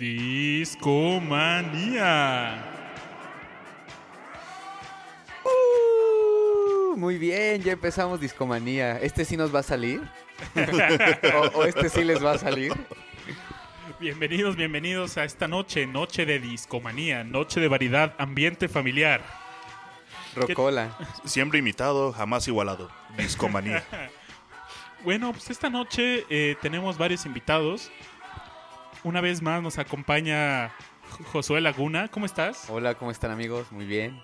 Discomanía. Uh, muy bien, ya empezamos Discomanía. ¿Este sí nos va a salir? ¿O, o este sí les va a salir? Bienvenidos, bienvenidos a esta noche, noche de discomanía, noche de variedad, ambiente familiar. Rocola. Siempre imitado, jamás igualado. Discomanía. Bueno, pues esta noche eh, tenemos varios invitados. Una vez más nos acompaña Josué Laguna. ¿Cómo estás? Hola, ¿cómo están amigos? Muy bien.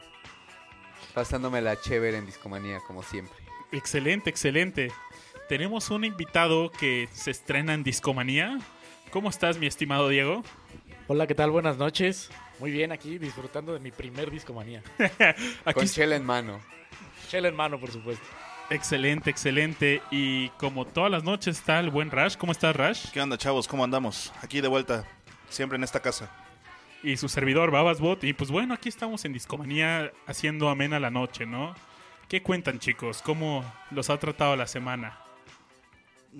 Pasándome la chévere en Discomanía, como siempre. Excelente, excelente. Tenemos un invitado que se estrena en Discomanía. ¿Cómo estás, mi estimado Diego? Hola, ¿qué tal? Buenas noches. Muy bien, aquí disfrutando de mi primer discomanía. Aquí Con chela en mano. Chela en mano, por supuesto. Excelente, excelente. Y como todas las noches está el buen Rash. ¿Cómo estás, Rash? ¿Qué onda, chavos? ¿Cómo andamos? Aquí de vuelta. Siempre en esta casa. Y su servidor, Babasbot. Y pues bueno, aquí estamos en Discomanía haciendo amena la noche, ¿no? ¿Qué cuentan, chicos? ¿Cómo los ha tratado la semana?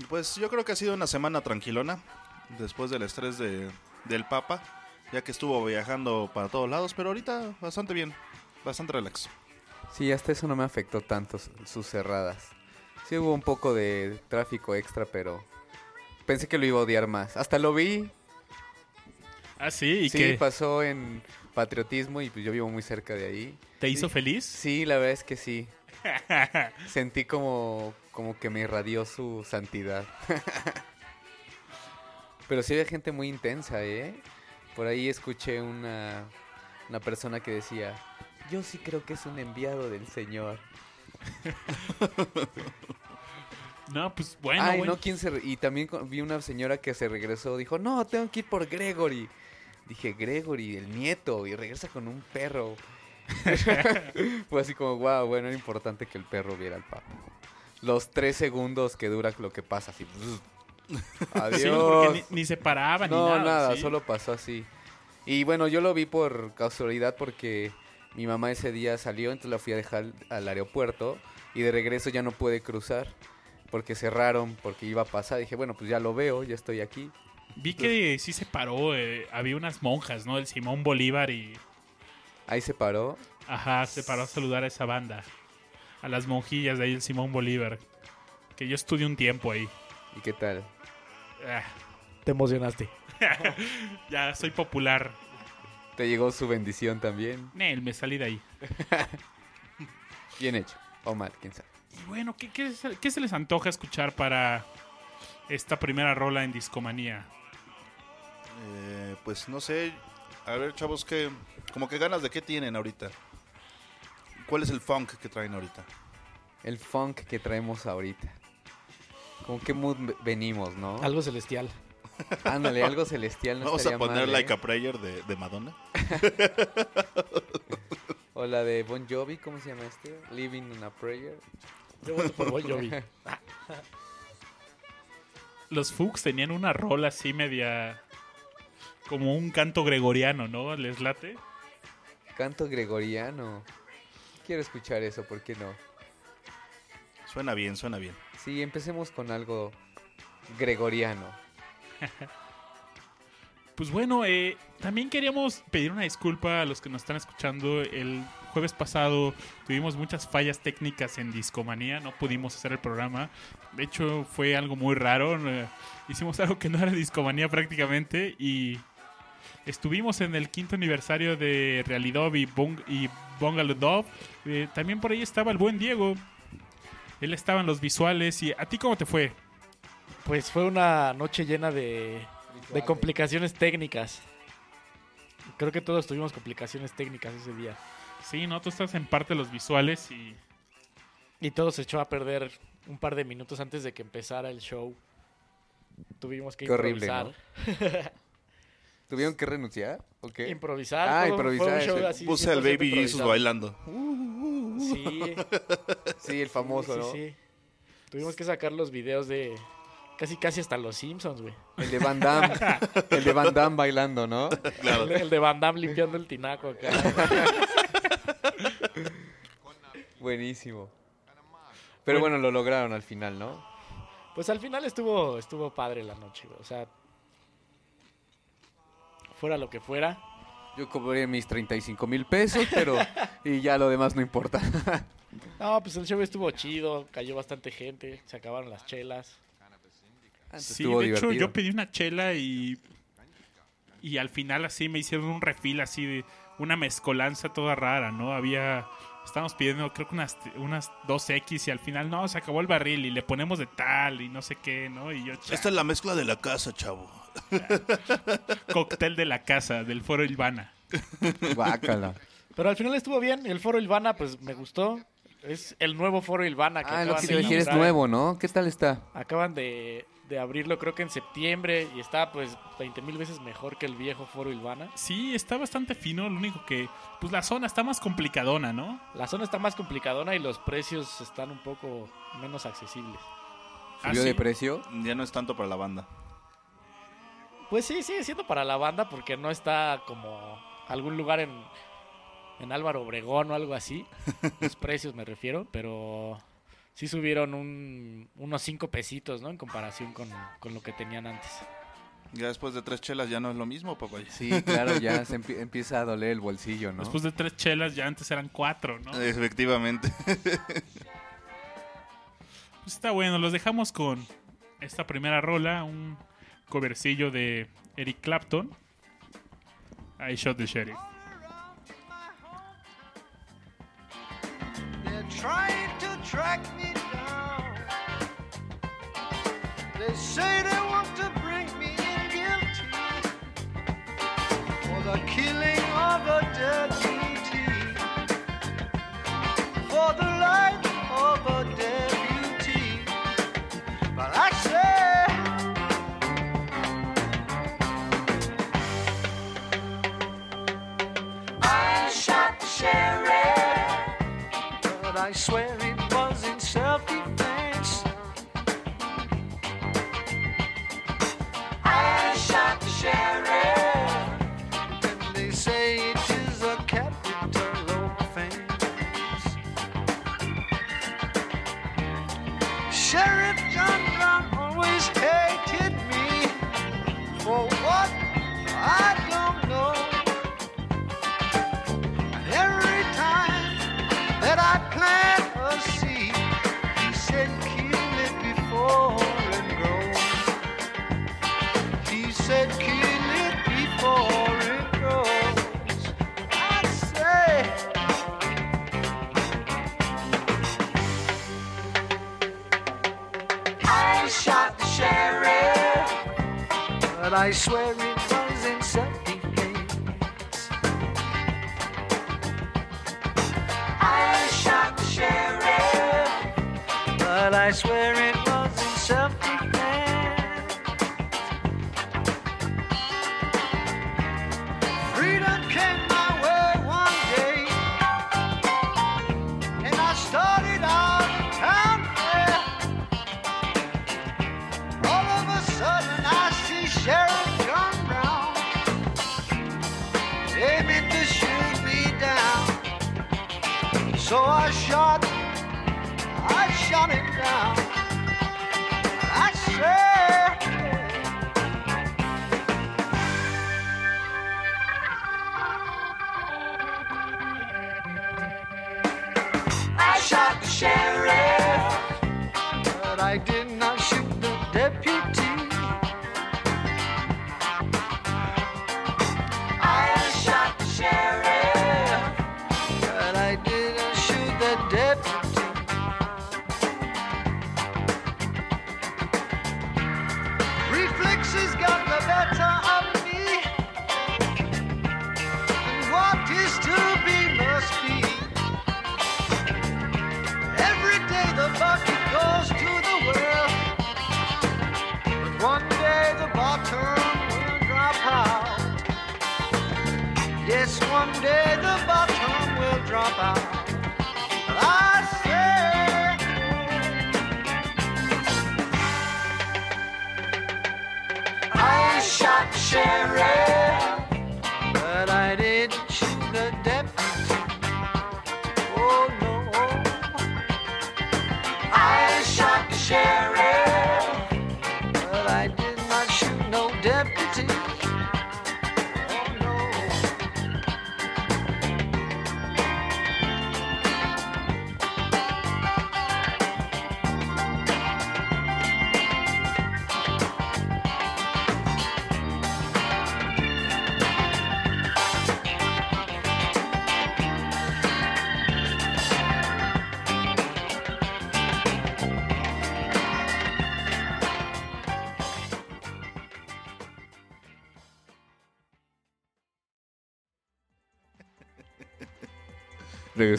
Pues yo creo que ha sido una semana tranquilona. Después del estrés de, del Papa. Ya que estuvo viajando para todos lados. Pero ahorita bastante bien. Bastante relax. Sí, hasta eso no me afectó tanto su- sus cerradas. Sí hubo un poco de tráfico extra, pero pensé que lo iba a odiar más. Hasta lo vi. Ah, sí, y sí, que pasó en patriotismo y pues yo vivo muy cerca de ahí. te hizo sí. feliz. Sí, la verdad es que sí. Sentí como, como que me irradió su santidad. Pero sí había gente muy intensa, ¿eh? Por ahí escuché una, una persona que decía, yo sí creo que es un enviado del Señor. No, pues bueno, Ay, no, ¿quién se... Y también vi una señora que se regresó, dijo, no, tengo que ir por Gregory. Dije, Gregory, el nieto, y regresa con un perro. Fue así como, wow, bueno, era importante que el perro viera al papa. Los tres segundos que dura lo que pasa, así. Adiós. Sí, porque ni, ni se paraba ni no, nada. nada, ¿sí? solo pasó así. Y bueno, yo lo vi por casualidad porque mi mamá ese día salió, entonces la fui a dejar al aeropuerto y de regreso ya no pude cruzar porque cerraron, porque iba a pasar. Dije, bueno, pues ya lo veo, ya estoy aquí. Vi que sí se paró. eh, había unas monjas, ¿no? El Simón Bolívar y. Ahí se paró. Ajá, se paró a saludar a esa banda. A las monjillas de ahí, el Simón Bolívar. Que yo estudié un tiempo ahí. ¿Y qué tal? Ah, Te emocionaste. ya soy popular. ¿Te llegó su bendición también? Nel, me salí de ahí. Bien hecho. O mal, quién sabe. Y bueno, ¿qué, qué se- qué se les antoja escuchar para esta primera rola en Discomanía? Eh, pues no sé. A ver, chavos, que como que ganas de qué tienen ahorita. ¿Cuál es el funk que traen ahorita? El funk que traemos ahorita. ¿Con qué mood ve- venimos, no? Algo celestial. Ándale, algo celestial. No Vamos a poner mal, Like ¿eh? a Prayer de, de Madonna. O la de Bon Jovi, ¿cómo se llama este? Living in a Prayer. Yo voto por Bon Jovi. Los Fuchs tenían una rola así media. como un canto gregoriano, ¿no? ¿Les late? Canto gregoriano. Quiero escuchar eso, ¿por qué no? Suena bien, suena bien. Sí, empecemos con algo gregoriano. Pues bueno, eh, también queríamos pedir una disculpa a los que nos están escuchando. El jueves pasado tuvimos muchas fallas técnicas en Discomanía, no pudimos hacer el programa. De hecho, fue algo muy raro. eh, hicimos algo que no era Discomanía prácticamente y estuvimos en el quinto aniversario de Realidad y, Bung y. Eh, también por ahí estaba el buen Diego. Él estaba en los visuales y ¿a ti cómo te fue? Pues fue una noche llena de, de complicaciones técnicas. Creo que todos tuvimos complicaciones técnicas ese día. Sí, no, tú estás en parte de los visuales y Y todo se echó a perder un par de minutos antes de que empezara el show. Tuvimos que Qué horrible, improvisar. ¿Tuvieron que renunciar? ¿O qué? Improvisar. Ah, fue- improvisar, Fue un show sí. así Puse al 100% Baby Jesus bailando. Sí, Sí, el famoso, sí, ¿no? sí. Tuvimos que sacar los videos de casi casi hasta los Simpsons, güey. El de Van Damme. el de Van Damme bailando, ¿no? Claro. El, el de Van Damme limpiando el tinaco acá. Buenísimo. Pero bueno, lo lograron al final, ¿no? Pues al final estuvo estuvo padre la noche, güey. O sea, fuera lo que fuera. Yo cobré mis 35 mil pesos, pero... y ya lo demás no importa. No, pues el show estuvo chido, cayó bastante gente, se acabaron las chelas. Sí, Estuvo de hecho yo pedí una chela y y al final así me hicieron un refil así de una mezcolanza toda rara, ¿no? Había estábamos pidiendo creo que unas unas 2X y al final no, se acabó el barril y le ponemos de tal y no sé qué, ¿no? Y yo Esta es la mezcla de la casa, chavo. cóctel de la casa del Foro Ilvana. Guácala. Pero al final estuvo bien, el foro Ilvana pues me gustó. Es el nuevo foro Ilvana que Ah, lo acaban que de decir es inaugurar. nuevo, ¿no? ¿Qué tal está? Acaban de, de abrirlo creo que en septiembre y está pues 20 mil veces mejor que el viejo foro Ilvana. Sí, está bastante fino, lo único que pues la zona está más complicadona, ¿no? La zona está más complicadona y los precios están un poco menos accesibles. Ah, ¿Subió sí. de precio? Ya no es tanto para la banda. Pues sí, sigue siendo para la banda porque no está como algún lugar en, en Álvaro Obregón o algo así. Los precios me refiero, pero sí subieron un- unos 5 pesitos, ¿no? En comparación con, con lo que tenían antes. Ya después de tres chelas ya no es lo mismo, papá. Sí, claro, ya se empie- empieza a doler el bolsillo, ¿no? Después de tres chelas ya antes eran cuatro, ¿no? Efectivamente. Pues está bueno, los dejamos con esta primera rola, un covercillo de Eric Clapton. I Shot the Sheriff. Track me down. They say they want to bring me in guilty for the killing of a deputy, for the life of a I did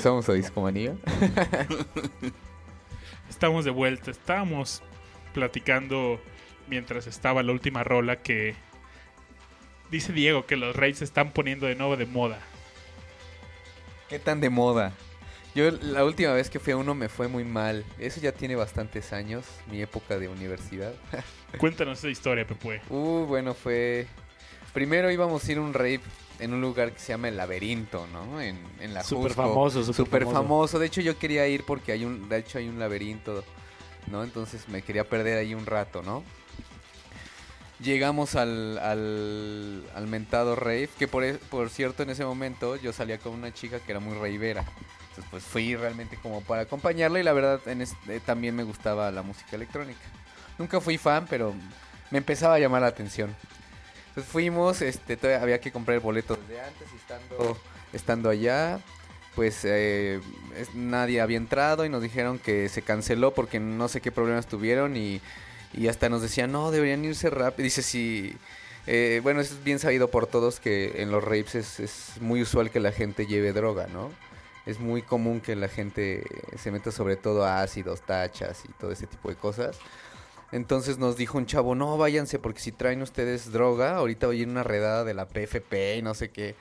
Regresamos a Discomanía. Estamos de vuelta. Estábamos platicando mientras estaba la última rola que dice Diego que los raves se están poniendo de nuevo de moda. ¿Qué tan de moda? Yo la última vez que fui a uno me fue muy mal. Eso ya tiene bastantes años, mi época de universidad. Cuéntanos esa historia, Pepue. Uh, bueno, fue... Primero íbamos a ir a un rave en un lugar que se llama El Laberinto, ¿no? En, en la Súper famoso, súper Súper famoso. famoso. De hecho, yo quería ir porque hay un... De hecho, hay un laberinto, ¿no? Entonces me quería perder ahí un rato, ¿no? Llegamos al, al, al mentado rave, que por, por cierto en ese momento yo salía con una chica que era muy ravera. Entonces pues fui realmente como para acompañarla y la verdad en es- eh, también me gustaba la música electrónica. Nunca fui fan, pero me empezaba a llamar la atención. Entonces fuimos, este, todavía había que comprar el boleto desde antes y estando, estando allá, pues eh, nadie había entrado y nos dijeron que se canceló porque no sé qué problemas tuvieron y, y hasta nos decían, no, deberían irse rápido. Dice, sí, eh, bueno, es bien sabido por todos que en los rapes es, es muy usual que la gente lleve droga, ¿no? Es muy común que la gente se meta sobre todo a ácidos, tachas y todo ese tipo de cosas. Entonces nos dijo un chavo, no, váyanse porque si traen ustedes droga, ahorita voy a ir una redada de la PFP y no sé qué.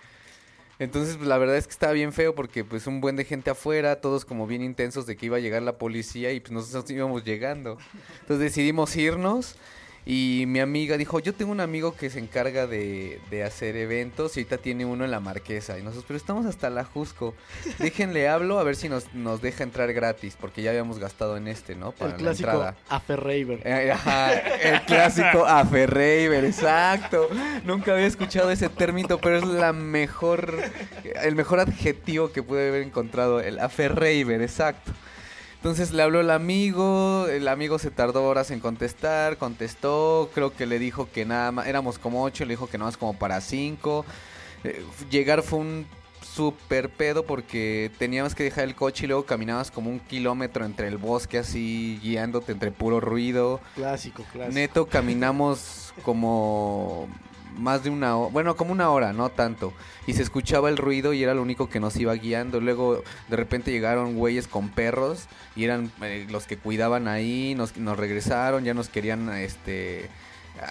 Entonces, pues, la verdad es que estaba bien feo porque pues un buen de gente afuera, todos como bien intensos de que iba a llegar la policía y pues nosotros íbamos llegando. Entonces decidimos irnos y mi amiga dijo, yo tengo un amigo que se encarga de, de hacer eventos y ahorita tiene uno en la Marquesa. Y nosotros, pero estamos hasta la Jusco. Déjenle hablo a ver si nos, nos deja entrar gratis porque ya habíamos gastado en este, ¿no? Para el la entrada. Aferraver. Eh, ajá, el clásico aferreiver, exacto. Nunca había escuchado ese término, pero es la mejor, el mejor adjetivo que pude haber encontrado, el aferreiver, exacto. Entonces le habló el amigo, el amigo se tardó horas en contestar, contestó, creo que le dijo que nada más, éramos como ocho, le dijo que nada más como para cinco. Eh, llegar fue un super pedo porque teníamos que dejar el coche y luego caminabas como un kilómetro entre el bosque así, guiándote entre puro ruido. Clásico, clásico. Neto caminamos como más de una hora, bueno, como una hora, no tanto. Y se escuchaba el ruido y era lo único que nos iba guiando. Luego de repente llegaron güeyes con perros y eran eh, los que cuidaban ahí, nos, nos regresaron, ya nos querían este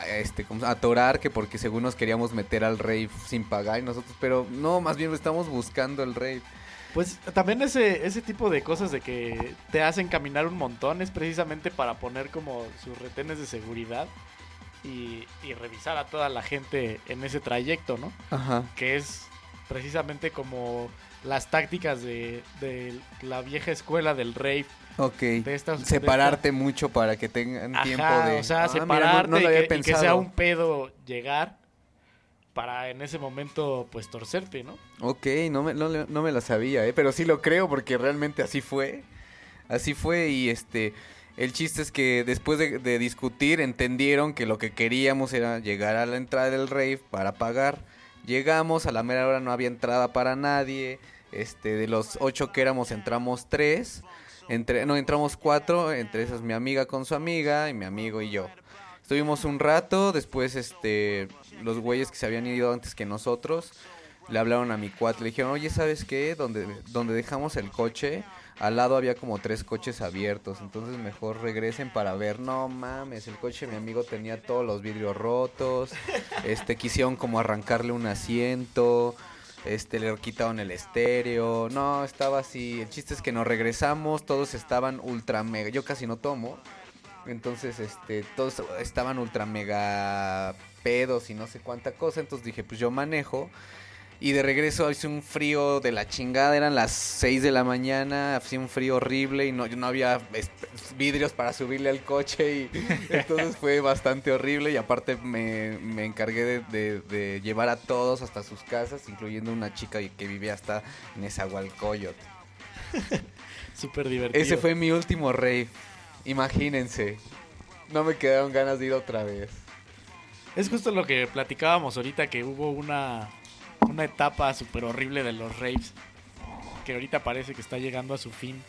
este atorar que porque según nos queríamos meter al rave sin pagar y nosotros, pero no, más bien estamos buscando el rave. Pues también ese, ese tipo de cosas de que te hacen caminar un montón es precisamente para poner como sus retenes de seguridad y, y revisar a toda la gente en ese trayecto, ¿no? Ajá. Que es precisamente como las tácticas de, de la vieja escuela del rave. Ok. De estas- de Separarte mucho para que tengan tiempo de o sea, Ah, mira, no- separarte no lo y que- y, que, sea un pedo llegar para en ese momento pues torcerte, ¿no? Ok, no me, no, no me la sabía, ¿eh? pero sí lo creo porque realmente así fue. Así fue y este... El chiste es que después de, discutir entendieron que lo que queríamos era llegar a la entrada del rave para pagar. Llegamos, a la mera hora no había entrada para nadie. Este, de los ocho que éramos entramos tres. Entre, no, entramos cuatro, entre esas mi amiga con su amiga y mi amigo y yo. Estuvimos un rato, después este los güeyes que se habían ido antes que nosotros le hablaron a mi cuate, le dijeron, oye, ¿sabes qué? Donde, donde dejamos el coche, al lado había como tres coches abiertos, entonces mejor regresen para ver, no mames, el coche de mi amigo tenía todos los vidrios rotos, este, quisieron como arrancarle un asiento, este, le quitaron el estéreo, no, estaba así, el chiste es que nos regresamos, todos estaban ultra mega, yo casi no tomo, entonces, este, todos estaban ultra mega pedos y no sé cuánta cosa. Entonces dije, pues yo manejo. Y de regreso hice un frío de la chingada. Eran las 6 de la mañana. Hacía un frío horrible y no, no había vidrios para subirle al coche. Y entonces fue bastante horrible. Y aparte me, me encargué de, de- de llevar a todos hasta sus casas, incluyendo una chica que vivía hasta Nezahualcóyotl. Súper divertido. Ese fue mi último rave. Imagínense. No me quedaron ganas de ir otra vez. Es justo lo que platicábamos ahorita, que hubo una, una etapa súper horrible de los raves, que ahorita parece que está llegando a su fin,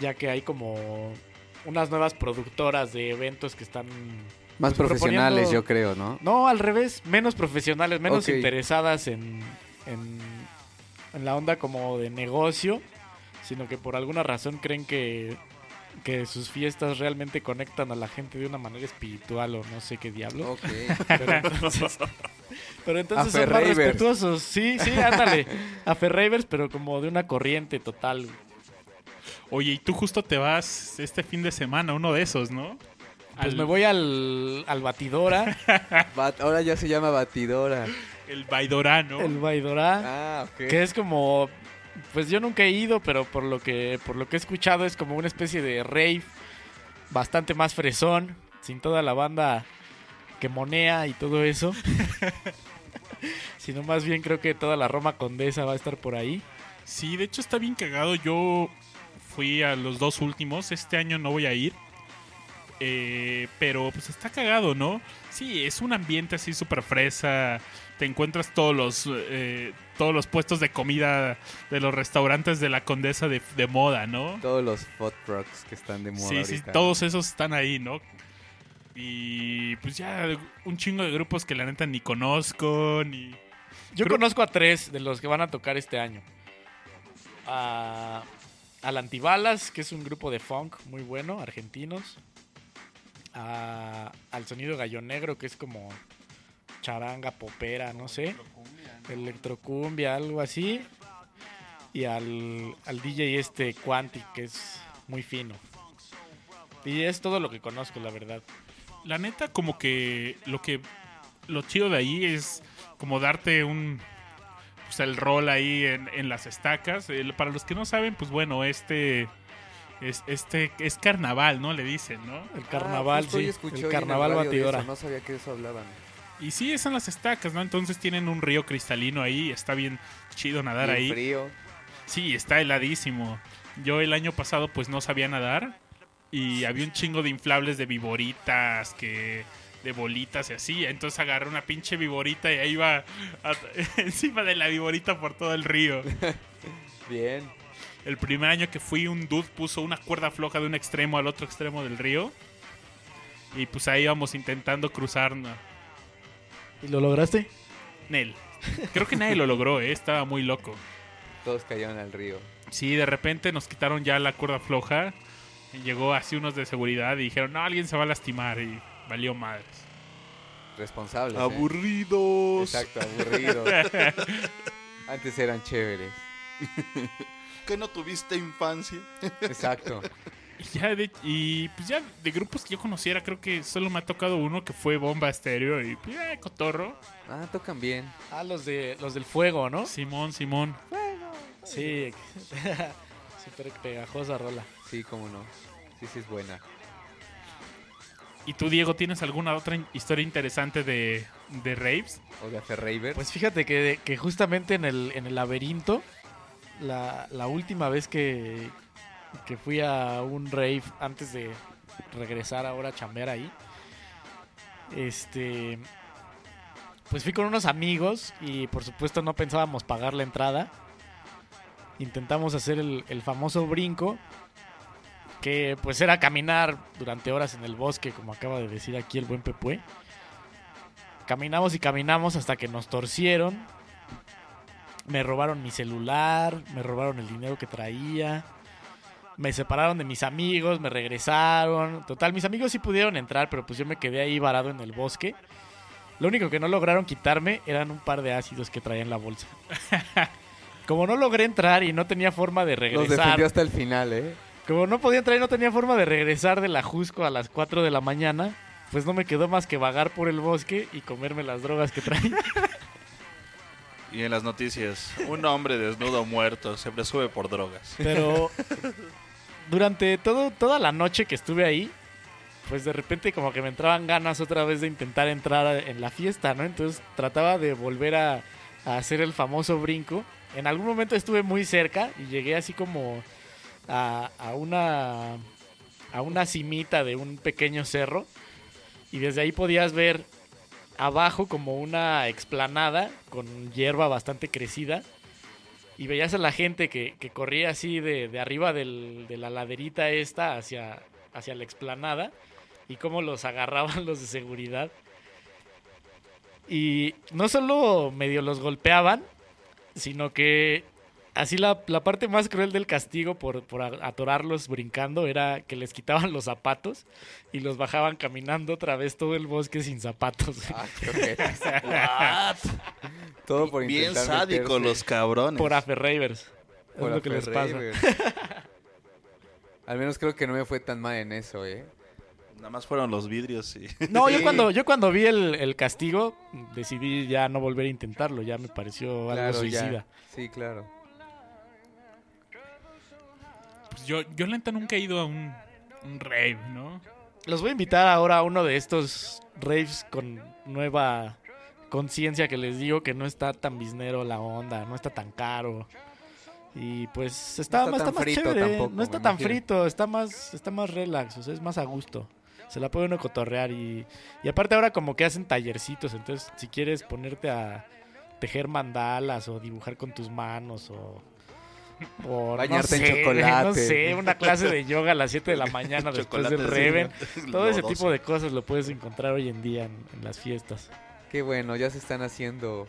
ya que hay como unas nuevas productoras de eventos que están... Más Pues profesionales, yo creo, ¿no? No, al revés, menos profesionales, menos interesadas en, en en la onda como de negocio, sino que por alguna razón creen que, que sus fiestas realmente conectan a la gente de una manera espiritual o no sé qué diablo. Ok. Pero entonces, pero entonces son más Ferreivers. respetuosos. Sí, sí, ándale. A Ferreivers, pero como de una corriente total. Oye, y tú justo te vas este fin de semana, uno de esos, ¿no? Pues Al- me voy al, al Batidora, Bat- ahora ya se llama batidora. El Baidorano. el Baidora, Ah, ok. que es como... Pues yo nunca he ido, pero por lo que por lo que he escuchado es como una especie de rave bastante más fresón, sin toda la banda que monea y todo eso. Sino más bien creo que toda la Roma Condesa va a estar por ahí. Sí, de hecho está bien cagado. Yo fui a los dos últimos. Este año no voy a ir. Eh, pero pues está cagado, ¿no? Sí, es un ambiente así súper fresa. Te encuentras todos los eh, todos los puestos de comida de los restaurantes de la Condesa de, de moda, ¿no? Todos los food trucks que están de moda Sí, sí, todos esos están ahí, ¿no? Y pues ya un chingo de grupos que la neta ni conozco, ni... Yo Creo- conozco a tres de los que van a tocar este año. A, al Antibalas, que es un grupo de funk muy bueno, argentinos. A- al Sonido Gallo Negro, que es como charanga, popera, no sé. Electrocumbia, algo así. Y al, al DJ este Quantic, que es muy fino. Y es todo lo que conozco, la verdad. La neta como que lo que... Lo chido de ahí es como darte un... Pues el rol ahí en, en las estacas. El- para los que no saben, pues bueno, este... Es, este es carnaval, ¿no? Le dicen, ¿no? El carnaval, Ah, sí. El carnaval batidora. eso, No sabía que eso hablaban. Y sí, es en las estacas, ¿no? Entonces tienen un río cristalino ahí. Está bien chido nadar Bien ahí. frío. Sí, está heladísimo. Yo el año pasado pues no sabía nadar y había un chingo de inflables de viboritas, que de bolitas y así. Entonces agarré una pinche viborita y ahí iba encima de la viborita por todo el río. Bien. El primer año que fui un dude puso una cuerda floja de un extremo al otro extremo del río. Y pues ahí íbamos intentando cruzar. ¿Y lo lograste? Nel. Creo que nadie lo logró, ¿eh? estaba muy loco. Todos cayeron al río. Sí, de repente nos quitaron ya la cuerda floja. Llegó así unos de seguridad y dijeron, no, alguien se va a lastimar. Y valió madres. Responsables. ¿eh? Aburridos. Exacto, aburridos. Antes eran chéveres. Que no tuviste infancia. Exacto. Y, ya de, y pues ya de grupos que yo conociera, creo que solo me ha tocado uno que fue Bomba Estéreo y pues, eh, Cotorro. Ah, tocan bien. Ah, los de los del fuego, ¿no? Simón, Simón. Sí. Súper pegajosa rola. Sí, cómo no. Sí, sí es buena. ¿Y tú, Diego, tienes alguna otra historia interesante de, de raves? O de Ferreiber. Pues fíjate que, que justamente en el, en el laberinto, la, la última vez que, que fui a un rave antes de regresar ahora a chambear ahí, este, pues fui con unos amigos y por supuesto no pensábamos pagar la entrada. Intentamos hacer el, famoso brinco, que pues era caminar durante horas en el bosque, como acaba de decir aquí el buen Pepue. Caminamos y caminamos hasta que nos torcieron. Me robaron mi celular, me robaron el dinero que traía. Me separaron de mis amigos, me regresaron. Total, mis amigos sí pudieron entrar, pero pues yo me quedé ahí varado en el bosque. Lo único que no lograron quitarme eran un par de ácidos que traía en la bolsa. Como no logré entrar y no tenía forma de Los regresar. defendió hasta el final, ¿eh? Como no podía entrar y no tenía forma de regresar de la Jusco a las 4 de la mañana, pues no me quedó más que vagar por el bosque y comerme las drogas que traía. Y en las noticias, un hombre desnudo muerto se presume por drogas. Pero durante toda la noche que estuve ahí, pues de repente como que me entraban ganas otra vez de intentar entrar en la fiesta, ¿no? Entonces trataba de volver a, a hacer el famoso brinco. En algún momento estuve muy cerca y llegué así como a, a una a una cimita de un pequeño cerro y desde ahí podías ver abajo como una explanada con hierba bastante crecida y veías a la gente que, que corría así de, de arriba de la laderita esta hacia, hacia la explanada y cómo los agarraban los de seguridad. Y no solo medio los golpeaban, sino que así la, la parte más cruel del castigo por, por atorarlos brincando era que les quitaban los zapatos y los bajaban caminando otra vez todo el bosque sin zapatos. Ah, qué. Todo por Bien intentar sádico meterse los cabrones. por Aferravers. Es por lo que les pasa. Al menos creo que no me fue tan mal en eso, ¿eh? Nada más fueron los vidrios y... No, yo cuando, yo cuando vi el, el castigo decidí ya no volver a intentarlo, ya me pareció algo Claro, suicida. ya. Sí, claro. Pues yo, yo la neta nunca he ido a un, un rave, ¿no? Los voy a invitar ahora a uno de estos raves con nueva conciencia que les digo que no está tan biznero la onda, no está tan caro. Y pues está, está más, está más frito chévere, tampoco, no está tan imagino. frito, está más, está más relax, o sea, es más a gusto. Se la puede uno cotorrear y, y aparte ahora como que hacen tallercitos, entonces si quieres ponerte a tejer mandalas o dibujar con tus manos o... Bañarte en no sé, chocolate. No sé, una clase de yoga a las 7 de la mañana después del Reven. Todo ese tipo de cosas lo puedes encontrar hoy en día en, en las fiestas. Qué bueno, ya se están haciendo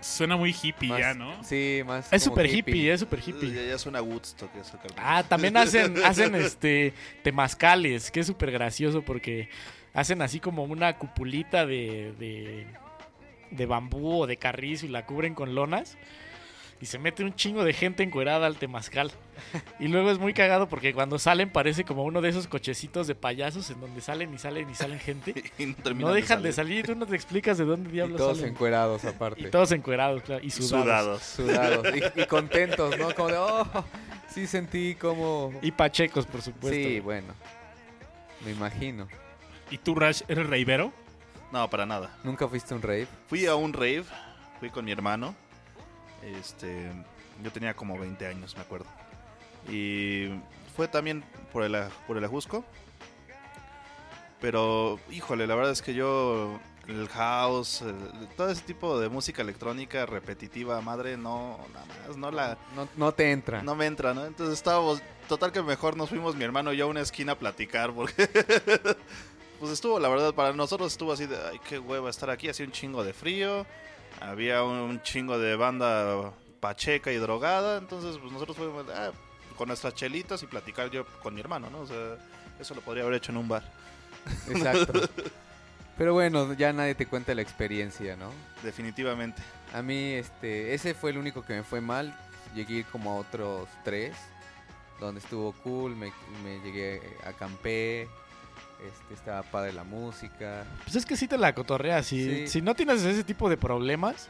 Suena muy hippie más... ya, ¿no? Sí, más Es súper hippie, es súper Ya, hippie. ya suena Woodstock eso. Ah, también hacen, hacen este temazcales, que es súper gracioso porque hacen así como una cupulita de, de, de bambú o de carrizo y la cubren con lonas. Y se mete un chingo de gente encuerada al temazcal. Y luego es muy cagado porque cuando salen parece como uno de esos cochecitos de payasos en donde salen y salen y salen gente. Y no, terminan No dejan de salir. salir, tú no te explicas de dónde Y diablos todos salen. encuerados aparte. Y todos encuerados, claro, y sudados. Sudados. Sudados. Y, y contentos, ¿no? Como de, oh, sí sentí como... Y pachecos, por supuesto. Sí, bueno. Me imagino. ¿Y tú, Rash, eres raivero? No, para nada. ¿Nunca fuiste a un rave? Fui a un rave, fui con mi hermano. Este, yo tenía como 20 años, me acuerdo. Y fue también por el, por el Ajusco. Pero, híjole, la verdad es que yo, el house, el- todo ese tipo de música electrónica repetitiva, madre, no, nada más, no la, No, no te entra. no me entra, ¿no? Entonces estábamos, total que mejor nos fuimos mi hermano y yo a una esquina a platicar porque pues estuvo, la verdad, para nosotros estuvo así de, ay, qué hueva estar aquí, hacía un chingo de frío, había un chingo de banda pacheca y drogada, entonces pues nosotros fuimos ah, con nuestras chelitas y platicar yo con mi hermano, ¿no? O sea, eso lo podría haber hecho en un bar, Exacto. Pero bueno, ya nadie te cuenta la experiencia, ¿no? definitivamente. A mí, este, ese fue el único que me fue mal. Llegué como a otros tres, donde estuvo cool, me, me llegué, acampé, este, estaba padre la música. Pues es que sí te la cotorreas. Si, Sí. si no tienes ese tipo de problemas,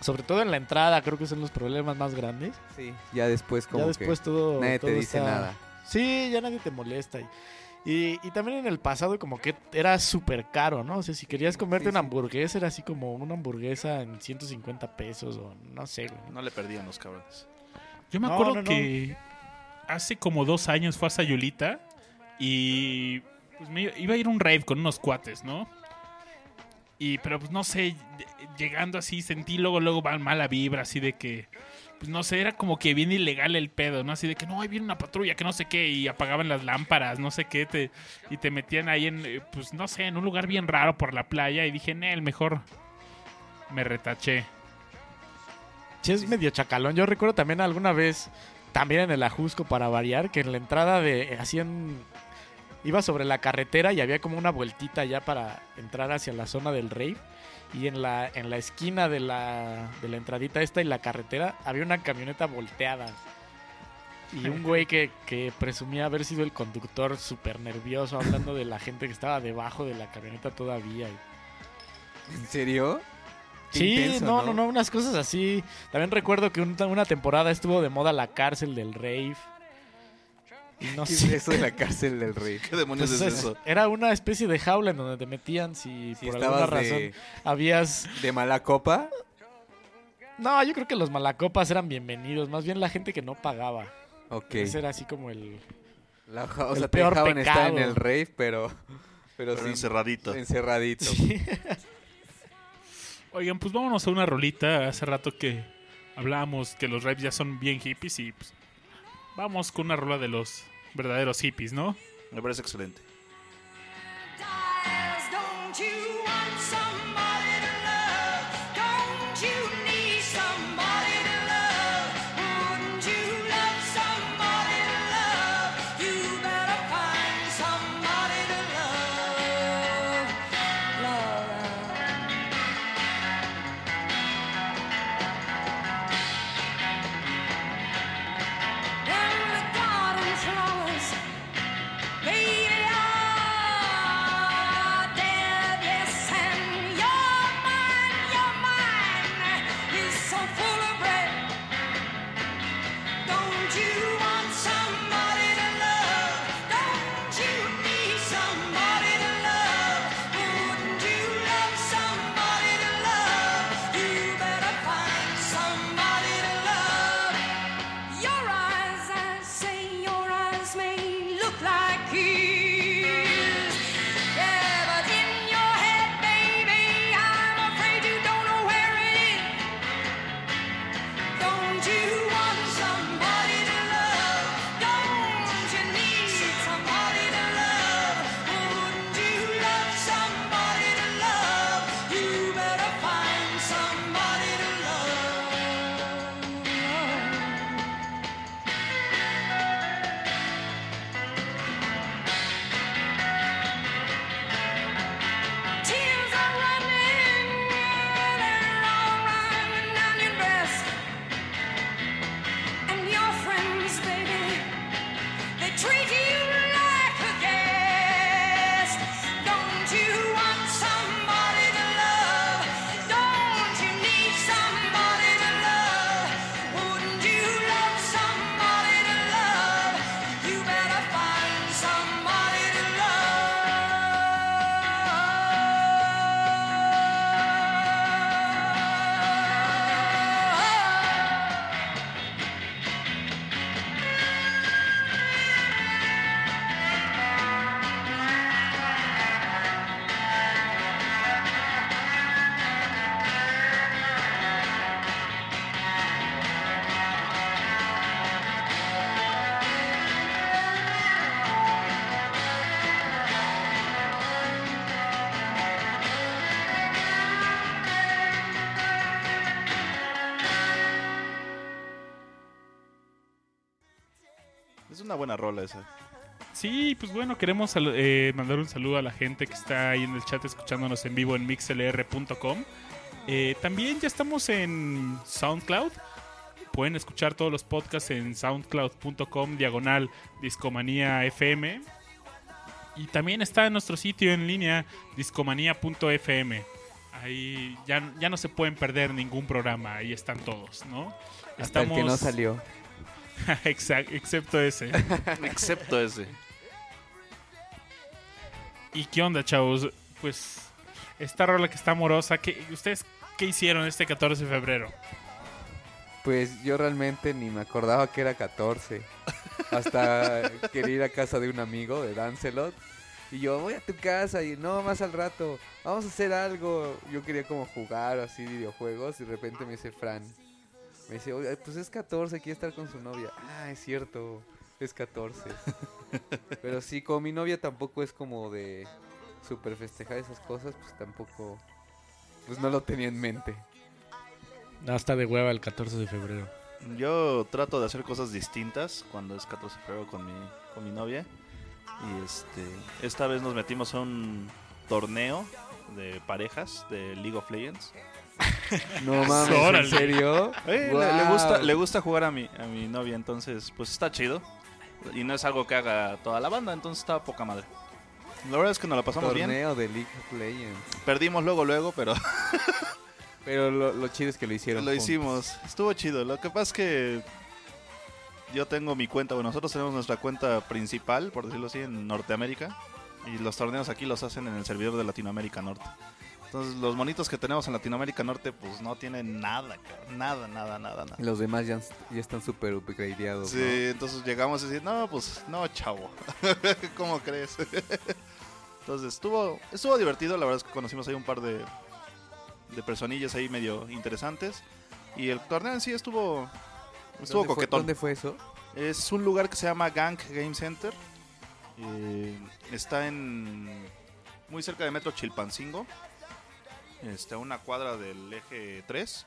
sobre todo en la entrada, creo que son los problemas más grandes. Sí, ya después como ya después que todo. nadie todo te dice está- nada. Sí, ya nadie te molesta. Y, y, y también en el pasado, como que era súper caro, ¿no? O sea, si querías comerte Sí, una sí. hamburguesa, era así como una hamburguesa en 150 pesos o no sé, güey. No le perdían los cabrones. Yo me No, acuerdo no, no. que hace como dos años fue a Sayulita y pues me iba a ir a un rave con unos cuates, ¿no? Y pero pues no sé, llegando así sentí luego luego mal- mala vibra así de que pues no sé, era como que bien ilegal el pedo, ¿no? Así de que no, ahí viene una patrulla, que no sé qué, y apagaban las lámparas, no sé qué, te, y te metían ahí en, eh, pues no sé, en un lugar bien raro por la playa, y dije, el mejor me retaché. Sí, es medio chacalón. Yo recuerdo también alguna vez, también en el Ajusco para variar, que en la entrada de hacían iba sobre la carretera y había como una vueltita ya para entrar hacia la zona del rave y en la en la esquina de la de la entradita esta y la carretera había una camioneta volteada. Y un güey que, que presumía haber sido el conductor súper nervioso hablando de la gente que estaba debajo de la camioneta todavía. ¿En serio? Sí, intenso, no, no, no, unas cosas así. También recuerdo que un- una temporada estuvo de moda la cárcel del rave. No ¿Qué es sé. eso de la cárcel del rey? ¿Qué demonios pues, es es- eso? era una especie de jaula en donde te metían si, Si por alguna razón de, habías... de mala copa, No, yo creo que los malacopas eran bienvenidos. Más bien la gente que no pagaba. ok. Ese era así como el... La, o el sea, te peor dejaban estar en el rave, pero... Pero, Pero sí, encerradito. encerradito. Sí. Oigan, pues vámonos a una rolita. Hace rato que hablábamos que los raves ya son bien hippies y pues vamos con una rola de los verdaderos hippies, ¿no? Me parece excelente. Una buena rola esa. Sí, pues bueno, queremos eh, mandar un saludo a la gente que está ahí en el chat escuchándonos en vivo en mixlr.com. Eh, también ya estamos en SoundCloud. Pueden escuchar todos los podcasts en soundcloud.com diagonal discomanía FM. Y también está en nuestro sitio en línea discomanía.fm. Ahí ya, ya no se pueden perder ningún programa, ahí están todos, ¿no? Hasta el que no salió. Exact- excepto ese. Excepto ese. ¿Y qué onda, chavos? Pues esta rola que está amorosa, ¿qué, ¿ustedes qué hicieron este 14 de febrero? Pues yo realmente ni me acordaba que era 14. Hasta quería ir a casa de un amigo, de Dancelot. Y yo, voy a tu casa y no, más al rato, vamos a hacer algo. Yo quería como jugar así videojuegos y de repente me dice Fran. Me dice, oye, pues es 14, quiere estar con su novia. Ah, es cierto, es 14. Pero sí, como mi novia tampoco es como de super festejar esas cosas, pues tampoco, pues no lo tenía en mente. Hasta de hueva el 14 de febrero. Yo trato de hacer cosas distintas cuando es 14 de febrero con mi, con mi novia. Y este, esta vez nos metimos a un torneo de parejas de League of Legends. No mames, Órale. ¿en serio? Eh, le, le gusta, le gusta jugar a mi, a mi novia, entonces pues está chido. Y no es algo que haga toda la banda, entonces está poca madre. La verdad es que nos la pasamos bien. Torneo de League of Legends. Perdimos luego, luego, pero Pero lo, lo chido es que lo hicieron lo juntos. hicimos. Estuvo chido. Lo que pasa es que yo tengo mi cuenta, bueno, nosotros tenemos nuestra cuenta principal, por decirlo así, en Norteamérica. Y los torneos aquí los hacen en el servidor de Latinoamérica Norte. Entonces los monitos que tenemos en Latinoamérica Norte pues no tienen nada, cabrón. nada, nada, nada, nada. Y los demás ya, ya están súper upgradeados, Sí, ¿no? entonces llegamos y decir, no, pues no, chavo. ¿Cómo crees? entonces estuvo, estuvo divertido, la verdad es que conocimos ahí un par de, de personillas ahí medio interesantes. Y el torneo en sí estuvo, estuvo ¿Dónde fue- coquetón. ¿Dónde fue eso? Es un lugar que se llama Gank Game Center. Eh, está en muy cerca de Metro Chilpancingo. Está a una cuadra del eje 3.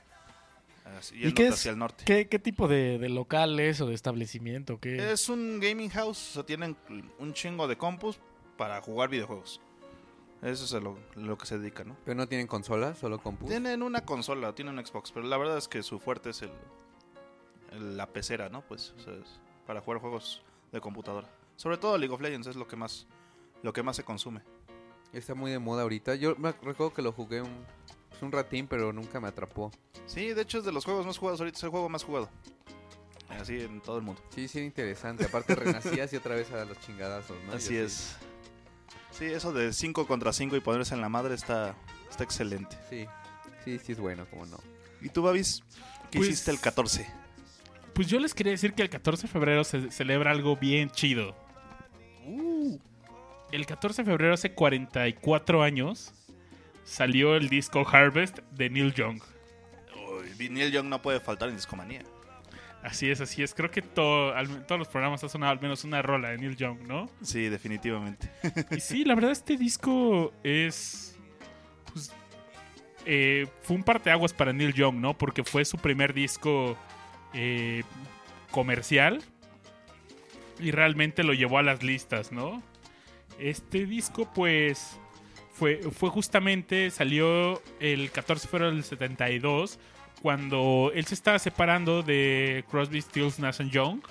así, ¿Y qué es? hacia el norte. ¿Qué, qué tipo de, de local es o de establecimiento? ¿Qué? Es un gaming house, o sea, tienen un chingo de compus para jugar videojuegos. Eso es a lo, lo que se dedica, ¿no? Pero no tienen consola, solo compu. Tienen una consola, tienen un Xbox, pero la verdad es que su fuerte es el, el- la pecera, ¿no? Pues, o sea, es para jugar juegos de computadora. Sobre todo League of Legends es lo que más, lo que más se consume. Está muy de moda ahorita. Yo me recuerdo que lo jugué un, pues, un ratín, pero nunca me atrapó. Sí, de hecho es de los juegos más jugados ahorita, es el juego más jugado. Así en todo el mundo. Sí, sí, era interesante. Aparte renacías y otra vez a los chingadazos, ¿no? Así es. Sí, eso de 5 contra 5 y ponerse en la madre está, está excelente. Sí, sí, sí es bueno, como no. ¿Y tú, Babis? ¿Qué Pues- hiciste el 14? Pues yo les quería decir que el 14 de febrero se celebra algo bien chido. El 14 de febrero, hace 44 años, salió el disco Harvest de Neil Young. Uy, Neil Young no puede faltar en Discomanía. Así es, así es. Creo que todo, al- todos los programas ha sonado al menos una rola de Neil Young, ¿no? Sí, definitivamente. Y sí, la verdad, este disco es. Pues. eh, fue un parteaguas para Neil Young, ¿no? Porque fue su primer disco eh, comercial. Y realmente lo llevó a las listas, ¿no? Este disco, pues. Fue, fue justamente. Salió el 14 de febrero del 72. Cuando él se estaba separando de Crosby, Stills, Nash Young.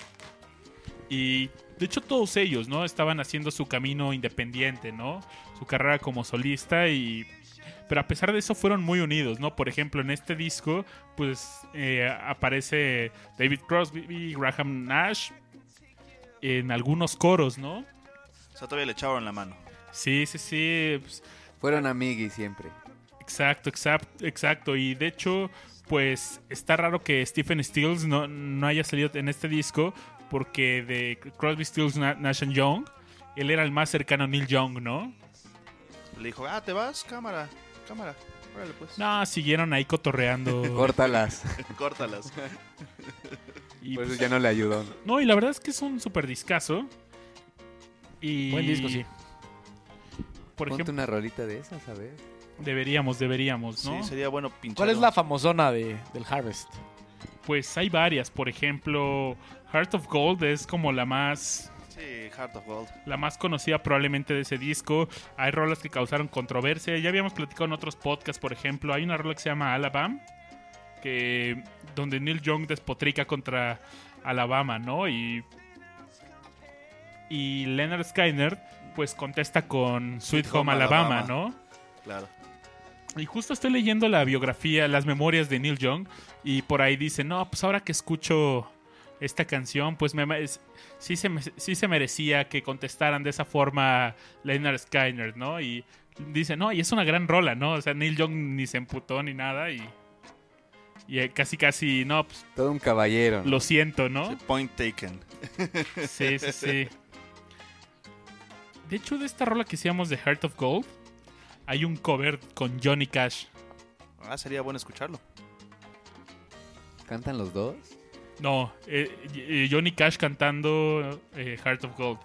Y de hecho todos ellos, ¿no? Estaban haciendo su camino independiente, ¿no? Su carrera como solista y... Pero a pesar de eso fueron muy unidos, ¿no? Por ejemplo, en este disco, pues eh, aparece David Crosby y Graham Nash en algunos coros, ¿no? O sea, todavía le echaron la mano. Sí, sí, sí. pues, Fueron amiguis siempre. Exacto, exacto, exacto. Y de hecho, pues está raro que Stephen Stills no, no haya salido en este disco porque de Crosby, Stills, Na- Nash and Young, él era el más cercano a Neil Young, ¿no? Le dijo, ah, ¿te vas? Cámara, cámara. Órale, pues. No, siguieron ahí cotorreando. Córtalas. Córtalas. y, Por eso pues, ya no le ayudó. no, y la verdad es que es un super discazo. Y, Buen disco, sí. Por Ponte ejemplo, una rolita de esas, a ver. deberíamos, deberíamos, ¿no? Sí, sería bueno pinchar. ¿Cuál es la famosona de, del Harvest? pues hay varias. Por ejemplo, Heart of Gold es como la más Sí, Heart of Gold. la más conocida probablemente de ese disco. Hay rolas que causaron controversia. Ya habíamos platicado en otros podcasts, por ejemplo. Hay una rola que se llama Alabama, que donde Neil Young despotrica contra Alabama, ¿no? Y y Leonard Skinner pues contesta con Sweet Home, Home Alabama, Alabama. ¿no? Claro. Y justo estoy leyendo la biografía, las memorias de Neil Young, y por ahí dice, no, pues ahora que escucho esta canción, pues me, es- sí, se, sí se merecía que contestaran de esa forma Leonard Skinner, ¿no? Y dice, no, y es una gran rola, ¿no? O sea, Neil Young ni se emputó ni nada, y, y eh, casi, casi, no, pues Todo un caballero. ¿no? lo siento, ¿no? Sí, Point taken. Sí, sí, sí. De hecho, de esta rola que hacíamos de Heart of Gold, hay un cover con Johnny Cash. Ah, sería bueno escucharlo. ¿Cantan los dos? No, eh, eh, Johnny Cash cantando eh, Heart of Gold.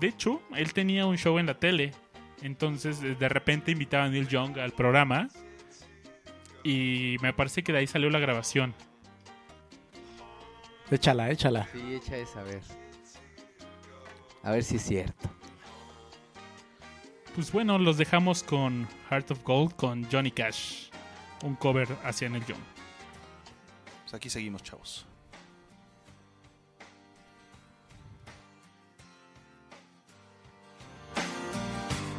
De hecho, él tenía un show en la tele. Entonces, eh, de repente invitaba a Neil Young al programa. Y me parece que de ahí salió la grabación. Échala, échala. Sí, echa esa, a ver. A ver si es cierto. Pues bueno, los dejamos con Heart of Gold con Johnny Cash. Un cover hacia Neil Young. Pues aquí seguimos, chavos.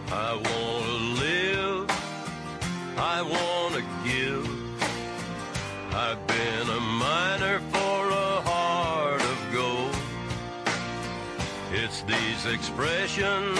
I wanna live, I wanna give. I've been a miner for a heart of gold. It's these expressions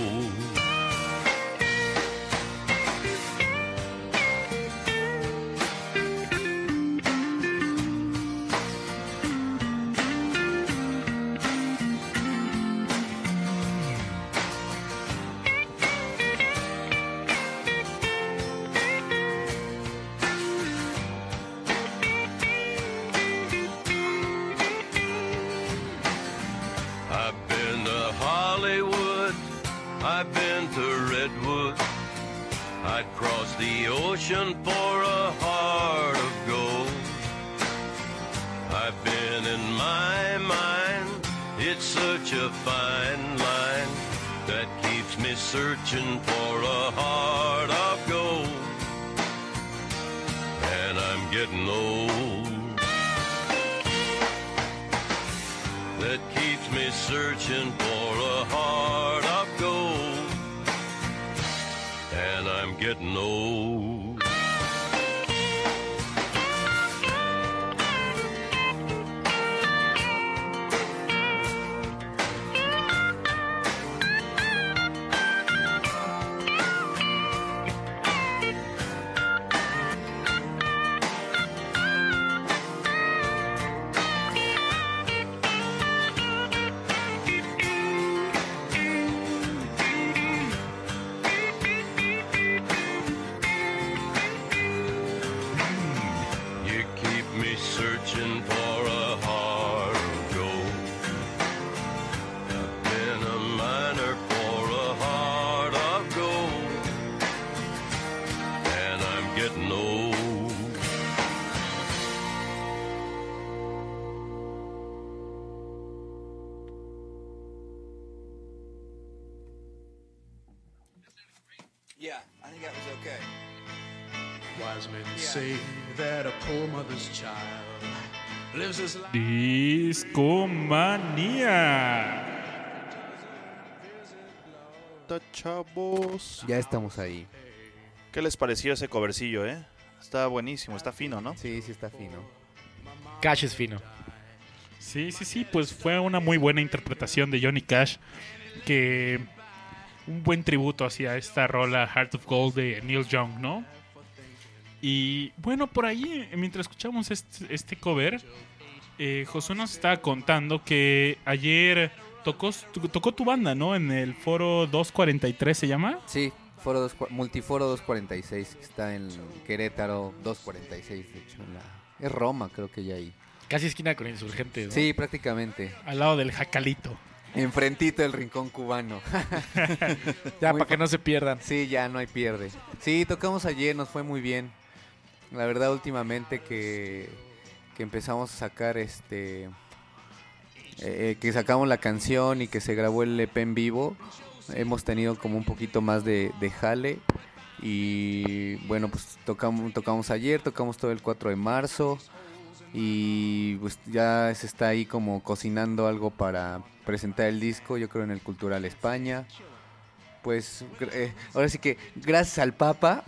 The for a heart of gold. I've been in my mind, it's such a fine line that keeps me searching for a heart of gold. And I'm getting old. that keeps me searching for a heart of gold. And I'm getting old. Chavos. Ya estamos ahí. ¿Qué les pareció ese covercillo, eh? Está buenísimo, está fino, ¿no? Sí, sí está fino. Cash es fino. Sí, sí, sí, pues fue una muy buena interpretación de Johnny Cash. Que un buen tributo hacia esta rola Heart of Gold de Neil Young, ¿no? Y bueno, por ahí, mientras escuchamos este, este cover, eh, Josué nos estaba contando que ayer tocó, tu- tocó tu banda, ¿no? En el foro 243 se llama. Sí, foro dos, Multiforo 246, que está en Querétaro 246, de hecho. En la, es Roma, creo que ya ahí. Casi esquina con insurgentes. ¿no? Sí, prácticamente. Al lado del Jacalito. Enfrentito del rincón cubano. Ya, Muy para que no se pierdan. Sí, ya no hay pierde. Sí, tocamos ayer, nos fue muy bien. La verdad, últimamente que, que empezamos a sacar este. Eh, que sacamos la canción y que se grabó el EP en vivo, hemos tenido como un poquito más de, de jale. Y bueno, pues tocamos, tocamos ayer, tocamos todo el 4 de marzo. Y pues ya se está ahí como cocinando algo para presentar el disco, yo creo en el Cultural España pues eh, ahora sí que gracias al Papa,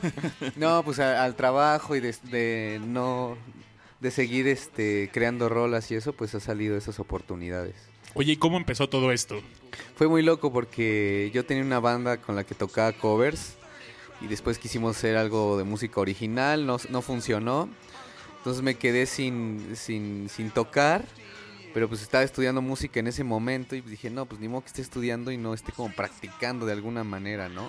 no, pues al trabajo y de, de no de seguir este creando rolas y eso, pues ha salido esas oportunidades. Oye, ¿y cómo empezó todo esto? Fue muy loco porque yo tenía una banda con la que tocaba covers y después quisimos hacer algo de música original, no, no funcionó. Entonces me quedé sin, sin, sin tocar, pero pues estaba estudiando música en ese momento y dije, no, pues ni modo que esté estudiando y no esté como practicando de alguna manera, ¿no?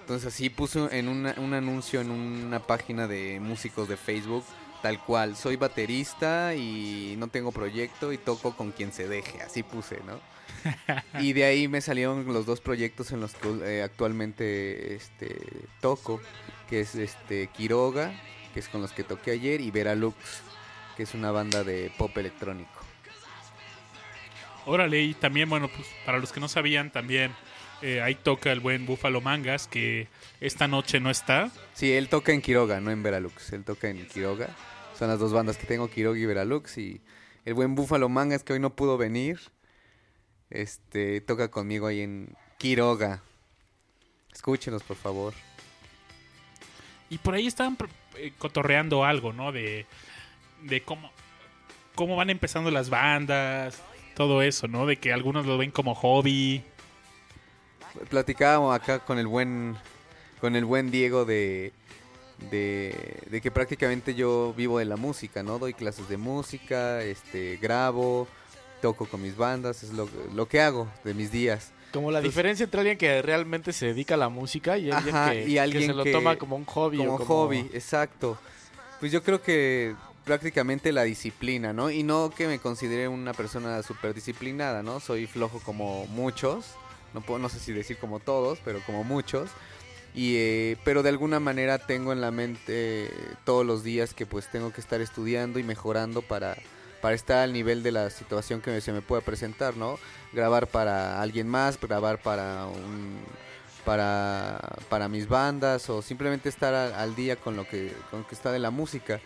Entonces así puso en una- un anuncio en una página de músicos de Facebook, tal cual, soy baterista y no tengo proyecto y toco con quien se deje, así puse, ¿no? y de ahí me salieron los dos proyectos en los que eh, actualmente este, toco, que es este Quiroga, que es con los que toqué ayer, y Veralux, que es una banda de pop electrónico. Órale, y también, bueno, pues para los que no sabían, también eh, ahí toca el buen Búfalo Mangas, que esta noche no está. Sí, él toca en Quiroga, no en Veralux, él toca en Quiroga. Son las dos bandas que tengo, Quiroga y Veralux, y el buen Búfalo Mangas, que hoy no pudo venir, este toca conmigo ahí en Quiroga. Escúchenos, por favor. Y por ahí estaban eh, cotorreando algo, ¿no? De, de cómo, cómo van empezando las bandas, todo eso, ¿no? De que algunos lo ven como hobby. Platicábamos acá con el buen con el buen Diego de, de de que prácticamente yo vivo de la música, ¿no? Doy clases de música, este grabo, toco con mis bandas, es lo, lo que hago de mis días. Como la Entonces- diferencia entre alguien que realmente se dedica a la música y alguien, Ajá, que, y que alguien se lo que- toma como un hobby. o como hobby, exacto. Pues yo creo que prácticamente la disciplina, ¿no? Y no que me considere una persona súper disciplinada, ¿no? Soy flojo como muchos, no, puedo, no sé si decir como todos, pero como muchos. Y, eh, pero de alguna manera tengo en la mente eh, todos los días que pues tengo que estar estudiando y mejorando para, para estar al nivel de la situación que se me pueda presentar, ¿no? Grabar para alguien más, grabar para un, para, para mis bandas o simplemente estar al, al día con lo que con lo que está de la música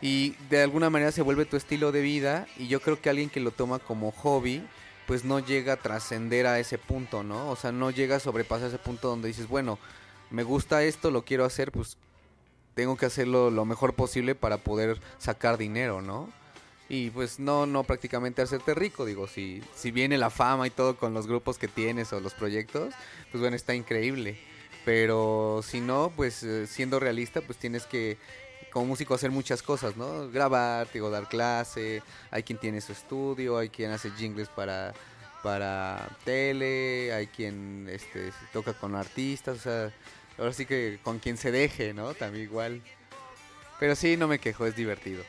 y de alguna manera se vuelve tu estilo de vida y yo creo que alguien que lo toma como hobby pues no llega a trascender a ese punto, ¿no? O sea, no llega a sobrepasar ese punto donde dices, bueno, me gusta esto, lo quiero hacer, pues tengo que hacerlo lo mejor posible para poder sacar dinero, ¿no? Y pues no, no prácticamente hacerte rico, digo, si, si viene la fama y todo con los grupos que tienes o los proyectos, pues bueno, está increíble. Pero si no, pues eh, siendo realista, pues tienes que como músico hacer muchas cosas, ¿no? Grabar, digo, dar clase, hay quien tiene su estudio, hay quien hace jingles para, para tele, hay quien este, se toca con artistas, o sea, ahora sí que con quien se deje, ¿no? También igual. Pero sí, no me quejo, es divertido.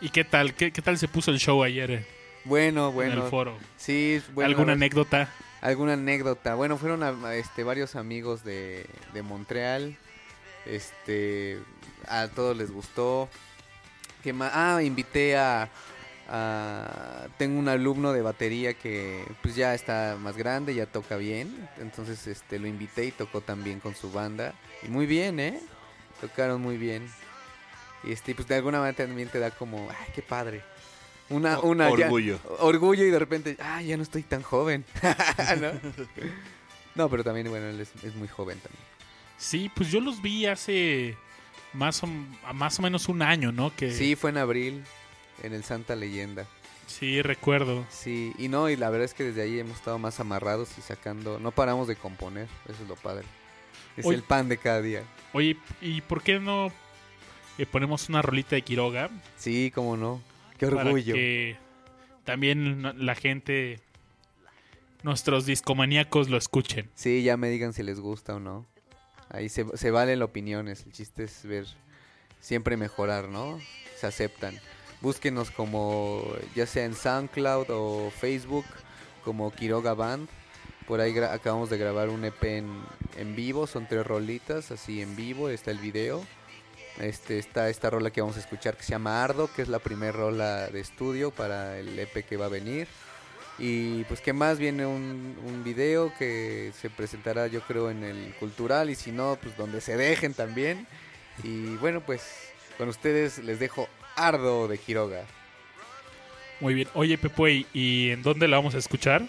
¿Y qué tal? ¿Qué, qué tal se puso el show ayer eh, Bueno, en bueno. el foro? Sí, bueno. ¿Alguna anécdota? ¿Alguna anécdota? Bueno, fueron a- a, este, varios amigos de, de Montreal. Este, a todos les gustó. ¿Qué más? Ah, invité a, a- Tengo un alumno de batería que pues ya está más grande, ya toca bien. Entonces este, lo invité y tocó también con su banda. Y muy bien, ¿eh? Tocaron muy bien. Y este, pues de alguna manera también te da como, ay, qué padre. Una, una ya- orgullo. orgullo y de repente, ah, ya no estoy tan joven. ¿No? No, pero también, bueno, él es, es muy joven también. Sí, pues yo los vi hace más o, más o menos un año, ¿no? Que, Sí, fue en abril, en el Santa Leyenda. sí, recuerdo. Sí, y no, y la verdad es que desde ahí hemos estado más amarrados y sacando, no paramos de componer, eso es lo padre. Es Oye. el pan de cada día. Oye, ¿y por qué no eh, ponemos una rolita de Quiroga? Sí, cómo no. Qué Para orgullo. que, también la gente, nuestros discomaníacos lo escuchen. Sí, ya me digan si les gusta o no. Ahí se, se valen opiniones. El chiste es ver, siempre mejorar, ¿no? Se aceptan. Búsquenos como, ya sea en SoundCloud o Facebook, como Quiroga Band. Por ahí acabamos de grabar un EP en, en vivo, son tres rolitas, así en vivo, está el video. Este, está esta rola que vamos a escuchar que se llama Ardo, que es la primera rola de estudio para el EP que va a venir. Y pues que más viene un, un video que se presentará yo creo en el cultural y si no, pues donde se dejen también. Y bueno, pues con ustedes les dejo Ardo de Quiroga Muy bien. Oye, Pepo, ¿y- ¿y en dónde la vamos a escuchar?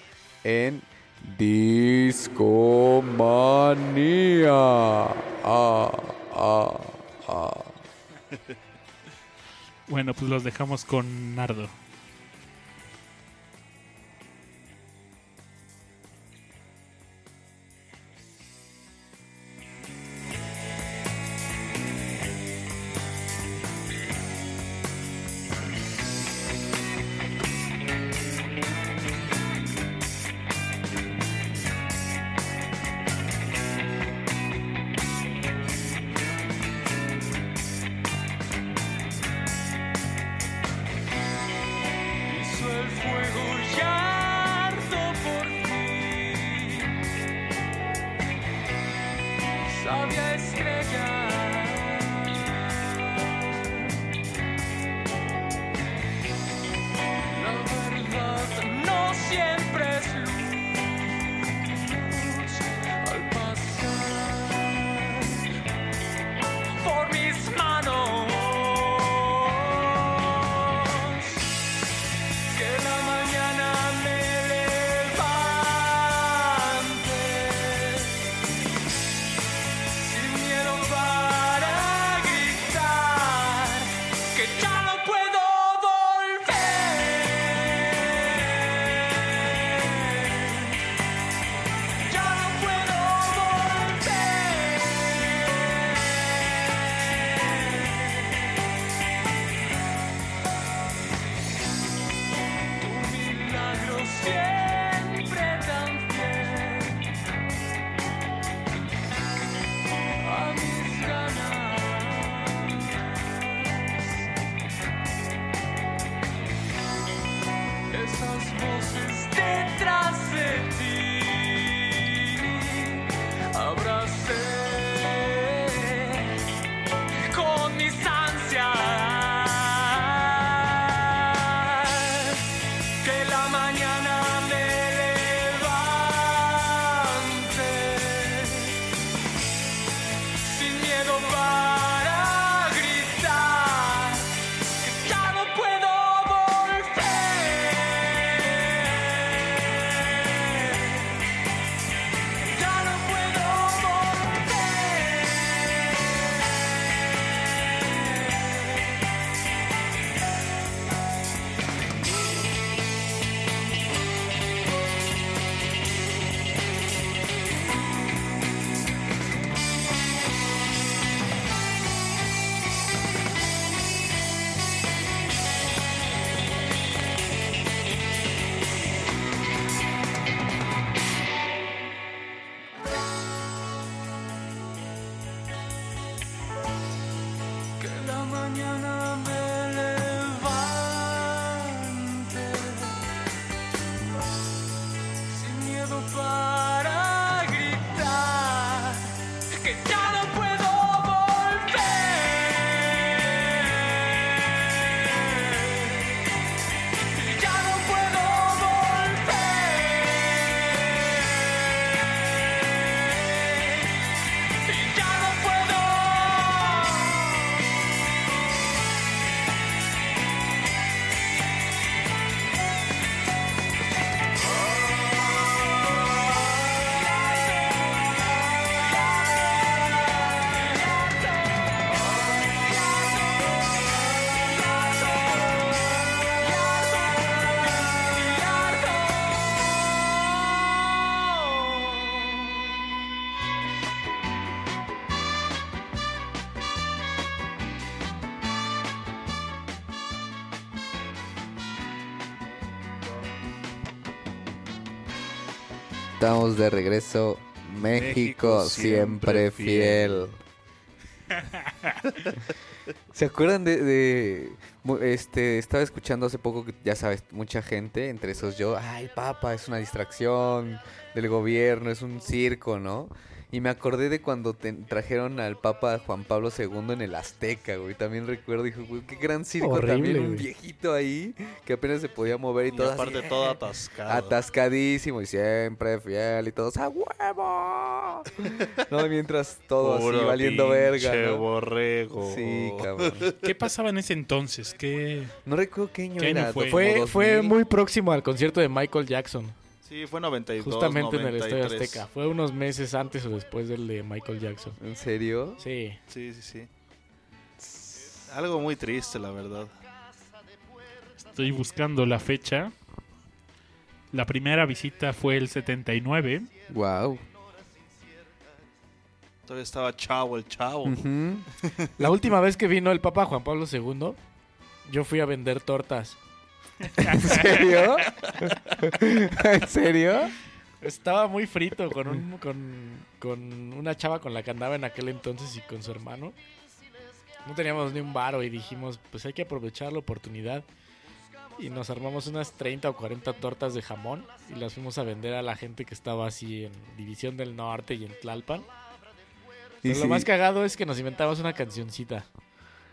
en Discomanía. Ah, ah, ah. Bueno, pues los dejamos con Nardo. Estamos de regreso. México, México siempre siempre fiel. ¿Se acuerdan de, de- este estaba escuchando hace poco que ya sabes mucha gente entre esos yo ay papa es una distracción del gobierno es un circo no y me acordé de cuando te- trajeron al papa Juan Pablo II en el Azteca güey también recuerdo dije güey, qué gran circo Horrible, también un güey. viejito ahí que apenas se podía mover y, Y todo aparte así, todo atascado. atascadísimo y siempre fiel y todos a huevo no mientras todo así valiendo verga borrego. sí cabrón ¿Qué pasaba en ese entonces? ¿Qué... no recuerdo qué año ¿Qué año era fue? Fue, fue 2000. muy próximo al concierto de Michael Jackson. Sí, fue 92, Justamente en el Estadio 93. Azteca. Fue unos meses antes o después del de Michael Jackson. ¿En serio? Sí. Sí, sí, sí. Algo muy triste, la verdad. Estoy buscando la fecha. La primera visita fue el 79. Wow. Todavía estaba chavo el chavo. La última vez que vino el Papa Juan Pablo II, yo fui a vender tortas. ¿En serio? ¿En serio? Estaba muy frito con, un, con, con una chava con la que andaba en aquel entonces y con su hermano. No teníamos ni un varo y dijimos, pues hay que aprovechar la oportunidad. Y nos armamos unas 30 o 40 tortas de jamón y las fuimos a vender a la gente que estaba así en División del Norte y en Tlalpan. Pero sí. lo más cagado es que nos inventamos una cancioncita.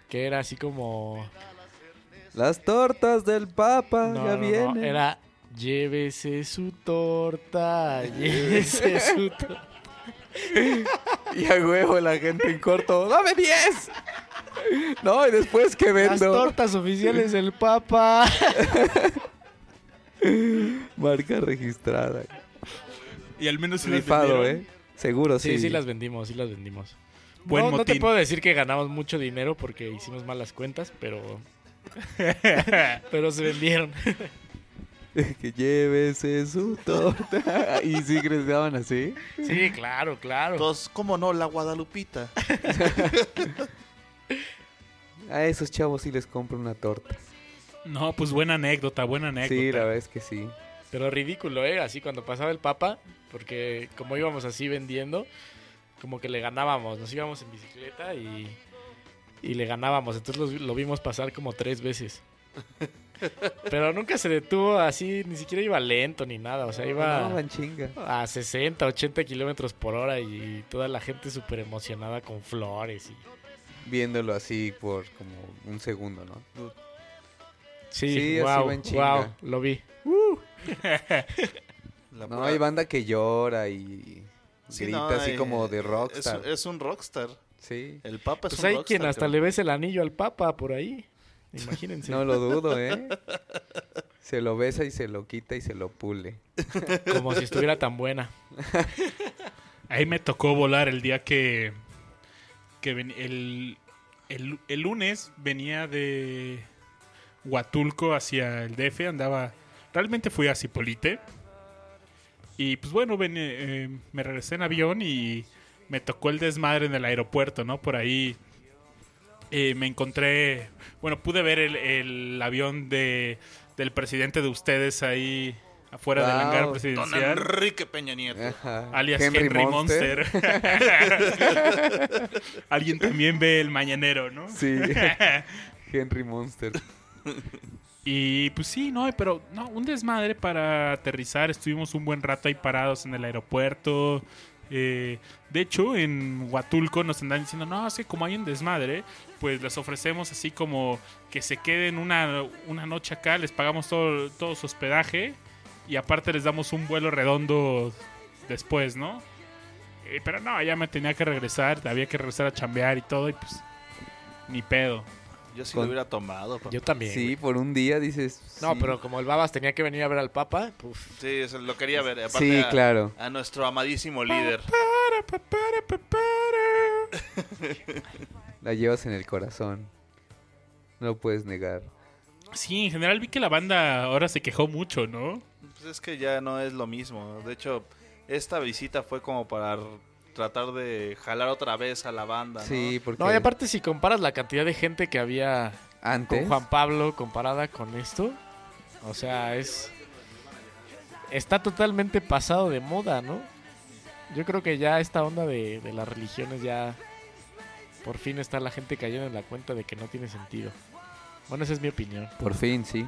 Que era así como... Las tortas del Papa No, ya no, no, vienen. Era llévese su torta, llévese su torta. Y a huevo la gente en corto. ¡Dame 10! No, y después que Las vendo. tortas oficiales del Papa. Marca registrada. Y al menos se las Rifado, vendieron. ¿eh? Seguro Sí, sí. sí las vendimos, sí las vendimos. Buen no, no te puedo decir que ganamos mucho dinero porque hicimos malas cuentas, pero... pero se vendieron. que llévese su torta. y sí gritaban así. Sí, claro, claro. Entonces, ¿cómo no? La Guadalupita. A esos chavos sí les compro una torta. No, pues buena anécdota, buena anécdota. Sí, la verdad es que sí. Pero ridículo, ¿eh? Así cuando pasaba el Papa, porque como íbamos así vendiendo, como que le ganábamos. Nos íbamos en bicicleta y, y le ganábamos. Entonces lo, lo vimos pasar como tres veces. Pero nunca se detuvo así, ni siquiera iba lento ni nada. O sea, iba a 60, 80 kilómetros por hora y toda la gente súper emocionada con flores. Y... Viéndolo así por como un segundo, ¿no? Sí, Sí, así wow, va en chinga. wow, lo vi. La No, pura- hay banda que llora y Sí, grita no, así hay- como de Es, rockstar. es un rockstar. Sí. El Papa es Pues un hay rockstar. quien hasta le ves el anillo al Papa por ahí. Imagínense. No lo dudo, ¿eh? Se lo besa y se lo quita y se lo pule. Como si estuviera tan buena. Ahí me tocó volar el día que, que ven- el, el, el lunes venía de Huatulco hacia el DF, andaba, realmente fui a Cipolite. Y pues bueno, ven- eh, me regresé en avión y me tocó el desmadre en el aeropuerto, ¿no? Por ahí eh, me encontré, bueno, pude ver el, el avión de, del presidente de ustedes ahí afuera del hangar Don presidencial. Enrique Peña Nieto. Ajá. Alias Henry, Monster. Alguien también ve el mañanero, ¿no? Sí. Henry Monster. Y pues sí, no, pero no, un desmadre para aterrizar. Estuvimos un buen rato ahí parados en el aeropuerto. Eh, de hecho, en Huatulco nos andan diciendo, no, así como hay un desmadre, pues les ofrecemos así como que se queden una, una noche acá, les pagamos todo, todo su hospedaje y aparte les damos un vuelo redondo después, ¿no? Eh, pero no, ya me tenía que regresar, había que regresar a chambear y todo y pues ni pedo. Yo sí Con- lo hubiera tomado. papá. Yo también. Sí, güey. por un día dices. No, sí. pero como el Babas tenía que venir a ver al Papa, pues Sí, eso lo quería ver. Aparte Sí, a, claro. a nuestro amadísimo líder. La llevas en el corazón. No lo puedes negar. Sí, en general vi que la banda ahora se quejó mucho, ¿no? Pues es que ya no es lo mismo. De hecho, esta visita fue como para tratar de jalar otra vez a la banda. ¿no? Sí, porque No, y aparte si comparas la cantidad de gente que había con antes. Juan Pablo comparada con esto, o sea, es está totalmente pasado de moda, ¿no? Yo creo que ya esta onda de, de las religiones ya por fin está la gente cayendo en la cuenta de que no tiene sentido. Bueno, esa es mi opinión. Por fin, sí.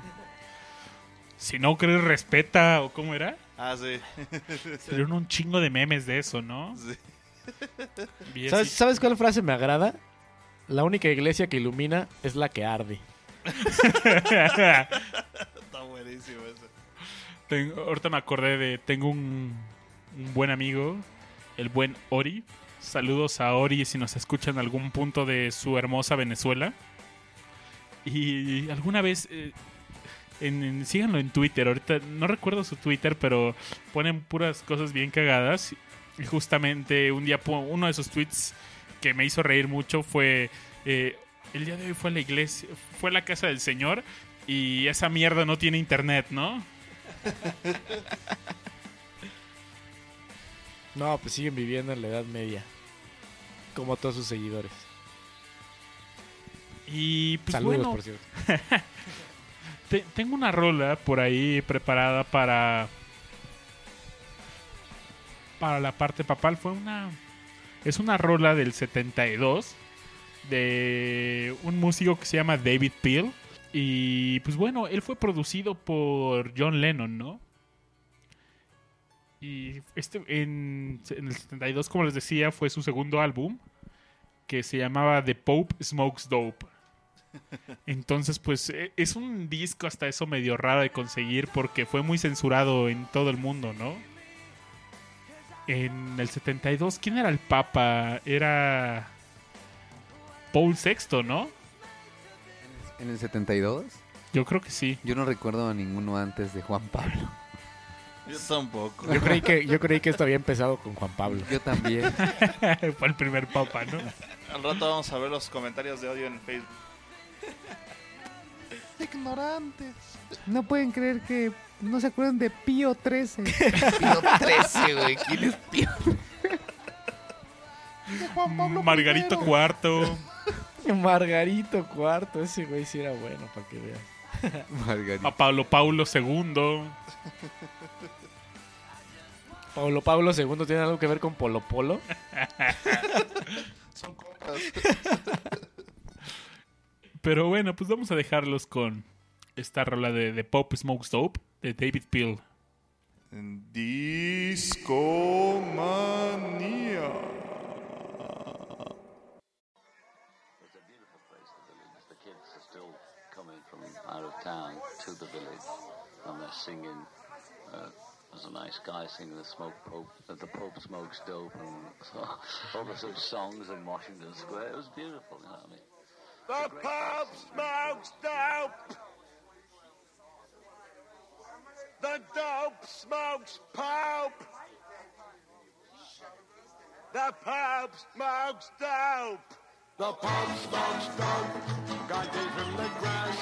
Si no crees, respeta, o cómo era. Ah, sí. Salieron un chingo de memes de eso, ¿no? Sí. ¿Sabes, así- ¿Sabes cuál frase me agrada? La única iglesia que ilumina es la que arde. Está buenísimo. Tengo- ahorita me acordé de. Tengo un, un buen amigo, el buen Ori. Saludos a Ori si nos escucha en algún punto de su hermosa Venezuela. Y alguna vez. eh, en, en- síganlo en Twitter. Ahorita no recuerdo su Twitter, pero ponen puras cosas bien cagadas. Y justamente un día uno de sus tweets que me hizo reír mucho fue. eh, el día de hoy fue a la iglesia, fue a la casa del Señor y esa mierda no tiene internet, ¿no? No, pues siguen viviendo en la Edad Media. Como todos sus seguidores. Y pues Saludos, bueno, por cierto. te- tengo una rola por ahí preparada para para la parte papal. Fue una es una rola del 72 de un músico que se llama David Peel y pues bueno, él fue producido por John Lennon, ¿no? Y este en, en el 72, como les decía, fue su segundo álbum que se llamaba The Pope Smokes Dope. Entonces, pues e- es un disco hasta eso medio raro de conseguir porque fue muy censurado en todo el mundo, ¿no? En el 72, ¿quién era el Papa? Era Paul VI, ¿no? En el 72, Yo creo que sí. yo no recuerdo a ninguno antes de Juan Pablo. Yo tampoco. Yo creí que, yo creí que esto había empezado con Juan Pablo. Yo también. fue el primer Papa, ¿no? Al rato vamos a ver los comentarios de odio en Facebook. Ignorantes. No pueden creer que no se acuerdan de Pío 13. Pío 13, güey. ¿Quién es Pío? Margarito Cuarto. Margarito Cuarto, ese güey sí era bueno, para que veas. Margarita. A Pablo Paulo II. Pablo Pablo II tiene algo que ver con Polo Polo. Son cocas. Pero bueno, pues vamos a dejarlos con esta rola de, de Pop Smokes Dope de David Peel. Discomanía. It's a beautiful place, the village. The kids are still coming from out of town to the village, and they're singing. Uh, there's a nice guy singing the smoke pope, uh, the Pope smokes dope, and so, all the sort of songs in Washington Square. It was beautiful, you know what I mean? The Pope smokes dope. The dope smokes Pope. The Pope smokes dope. The Pope smokes dope. God gave him the grass.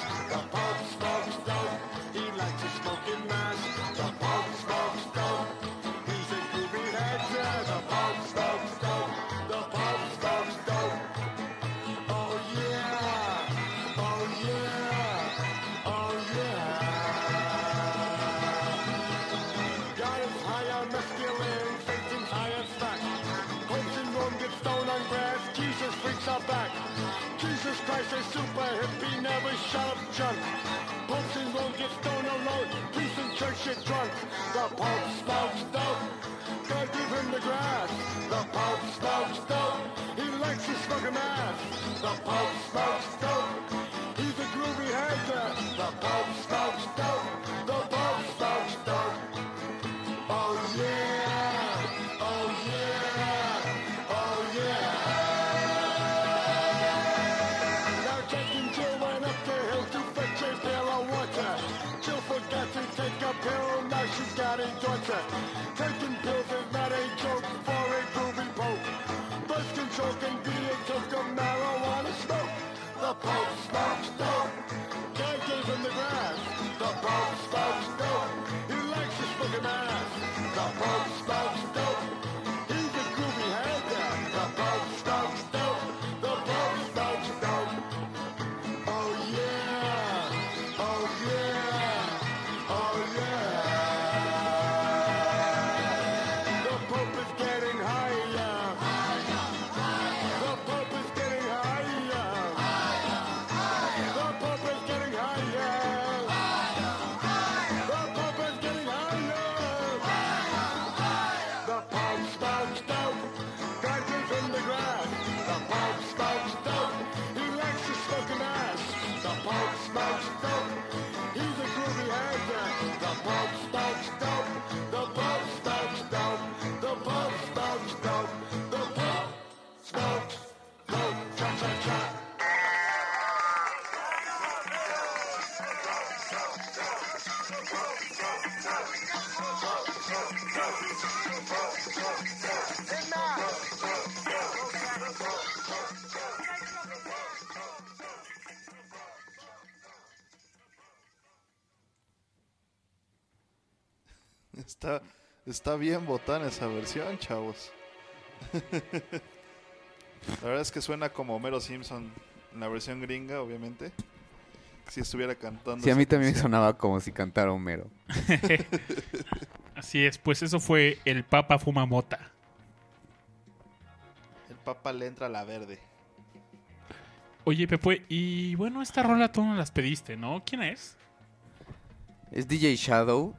Up junk. Popes in Rome get stoned alone, priests in church get drunk. The Pope smokes dope, God give him the grass. The Pope smokes dope, he likes to smoke a mass. The Pope smokes dope, he's a groovy hater. The Pope smokes dope, taking. Bob smokes, Stokes. He's a groovy hairdresser. The Bob Stokes Stokes. Está, está bien botana esa versión, chavos. La verdad es que suena como Homero Simpson en la versión gringa, obviamente. Si estuviera cantando. Sí, a mí también canción. sonaba como si cantara Homero. Así es, pues eso fue El Papa Fuma Mota. El papa le entra a la verde. Oye, Pepe, y bueno, esta rola tú no las pediste, ¿no? ¿Quién es? Es DJ Shadow.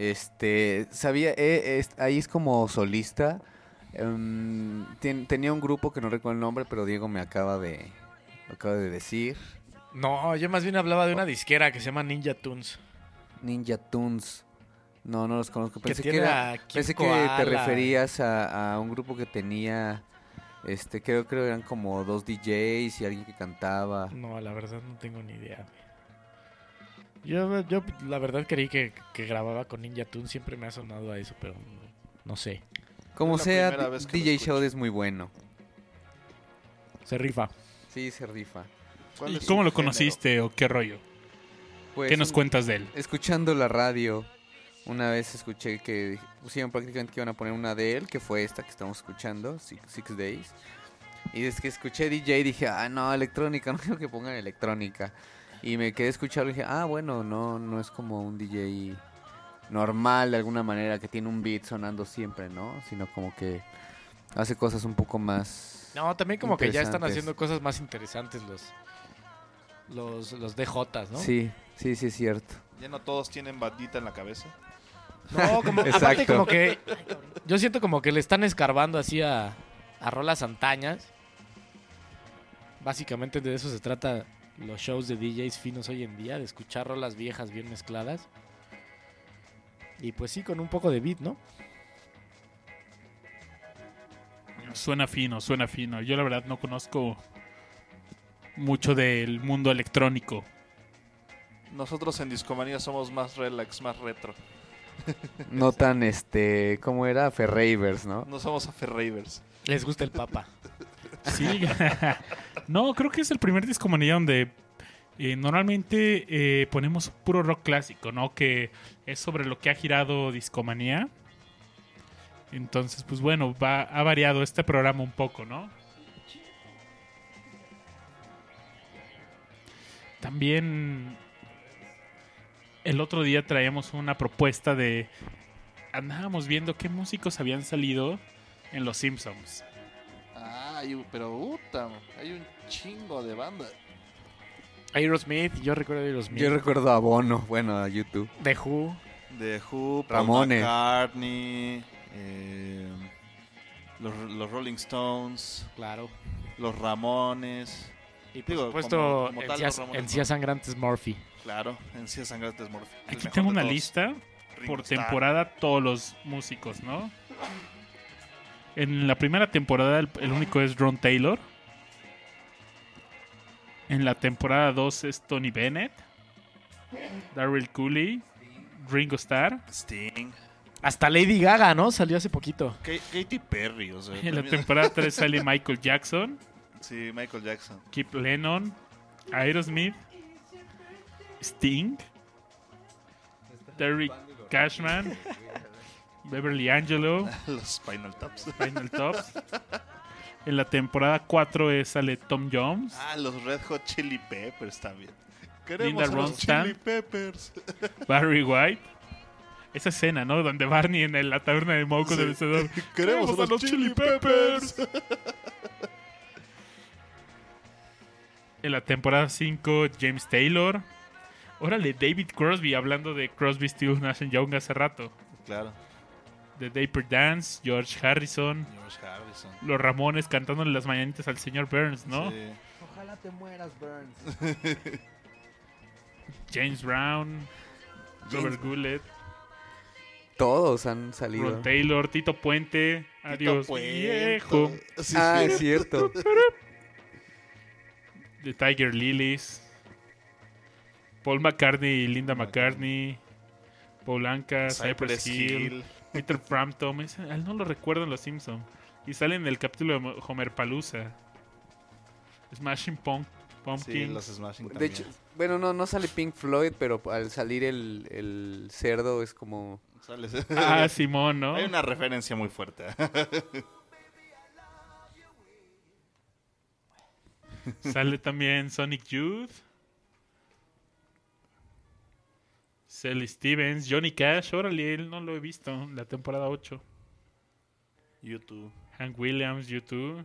Este, sabía, eh, es- ahí es como solista. Em, tenía un grupo que no recuerdo el nombre, pero Diego me acaba de, acaba de decir. No, yo más bien hablaba de una disquera que se llama Ninja Tunes. Ninja Tunes. No, no los conozco. Pensé que, era- pensé que te referías a, a un grupo que tenía, este, creo, creo eran como dos DJs y alguien que cantaba. No, la verdad no tengo ni idea. Yo, yo la verdad creí que, que grababa con Ninja Tunes. Siempre me ha sonado a eso, pero no sé. Como Es sea, DJ. Shadow es muy bueno. Se rifa. Sí, se rifa. ¿Cuál ¿Y es cómo lo género? conociste o qué rollo? Pues, ¿Qué nos cuentas de él? Escuchando la radio, una vez escuché que pusieron prácticamente que iban a poner una de él, que fue esta que estamos escuchando, Six, Six Days. Y desde que escuché DJ dije, ah, no, electrónica, no quiero que pongan electrónica. Y me quedé a escuchar y dije, ah, bueno, no, no es como un DJ normal de alguna manera que tiene un beat sonando siempre, ¿no? Sino como que hace cosas un poco más... No, también como que ya están haciendo cosas más interesantes los los, los DJs, ¿no? Sí, sí, sí es cierto. Ya no todos tienen bandita en la cabeza. No, como, aparte como que yo siento como que le están escarbando así a, a rolas antañas. Básicamente de eso se trata los shows de DJs finos hoy en día, de escuchar rolas viejas bien mezcladas. Y pues sí, con un poco de beat, ¿no? Suena fino, suena fino. Yo la verdad no conozco mucho del mundo electrónico. Nosotros en Discomanía somos más relax, más retro. No tan, este, ¿cómo era? Ferravers, ¿no? No somos aferravers. Les gusta el papa. Sí. no, creo que es el primer discomanía donde eh, normalmente eh, ponemos puro rock clásico, ¿no? Que es sobre lo que ha girado discomanía. Entonces, pues bueno, va, ha variado este programa un poco, ¿no? También el otro día traíamos una propuesta de... Andábamos viendo qué músicos habían salido en Los Simpsons. Hay un- pero puta, hay un chingo de banda. Aerosmith, yo recuerdo Aerosmith. Yo recuerdo a Bono, bueno, a YouTube. The Who. De Who, Paul Ramones. McCartney, eh, los, los Rolling Stones, Claro. los Ramones. Y por Digo, supuesto, como- como Encías, Ramones, Encías. Sangrantes Murphy. Claro, en sí Sangrantes Morphy. el Aquí tengo una todos. lista Ringo por temporada todos los músicos, ¿no? En la primera temporada el, el único es Ron Taylor. En la temporada 2 es Tony Bennett, Daryl Cooley, Ringo Starr. Sting, Hasta Lady Gaga, ¿no? Salió hace poquito. Ka- Katy Perry, o sea. En la temporada 3 sale Michael Jackson, Sí, Michael Jackson. Kip Lennon, Aerosmith, Sting, Terry Cashman, Beverly Angelo, Los Spinal Taps. Final Tops. En la temporada 4 es, sale Tom Jones. Ah, los Red Hot Chili Peppers también. Queremos Linda los. Chili Peppers. Barry White. Esa escena, ¿no? Donde Barney en el- la taberna de Moco Sí. del vencedor. Queremos a los Chili Peppers. En la temporada 5, James Taylor. Órale, David Crosby, hablando de Crosby, Stills, Nash Young hace rato. Claro, The Dapper Dance, George Harrison. George Harrison. Los Ramones cantándole las mañanitas al señor Burns, ¿no? Sí. Ojalá te mueras, Burns. James Brown, Robert Goulet, Todos han salido. Ron Taylor, Tito Puente. Adiós, Puente. viejo. Sí, Ah, es cierto. The Tiger Lilies. Paul McCartney y Linda McCartney. Paul Anka, Cypress, Cypress Hill, Hill. Peter Frampton. A él no lo recuerdo en Los Simpsons. Y sale en el capítulo de Homer Palooza. Smashing Punk- Pumpkin. Sí, los Smashing De también. hecho, bueno, no, no sale Pink Floyd, pero al salir el, el cerdo es como... Sales- Ah, Simón, ¿no? Hay una referencia muy fuerte. Sale también Sonic Youth. Sally Stevens, Johnny Cash, órale, él no lo he visto, la temporada 8. YouTube. Hank Williams, YouTube.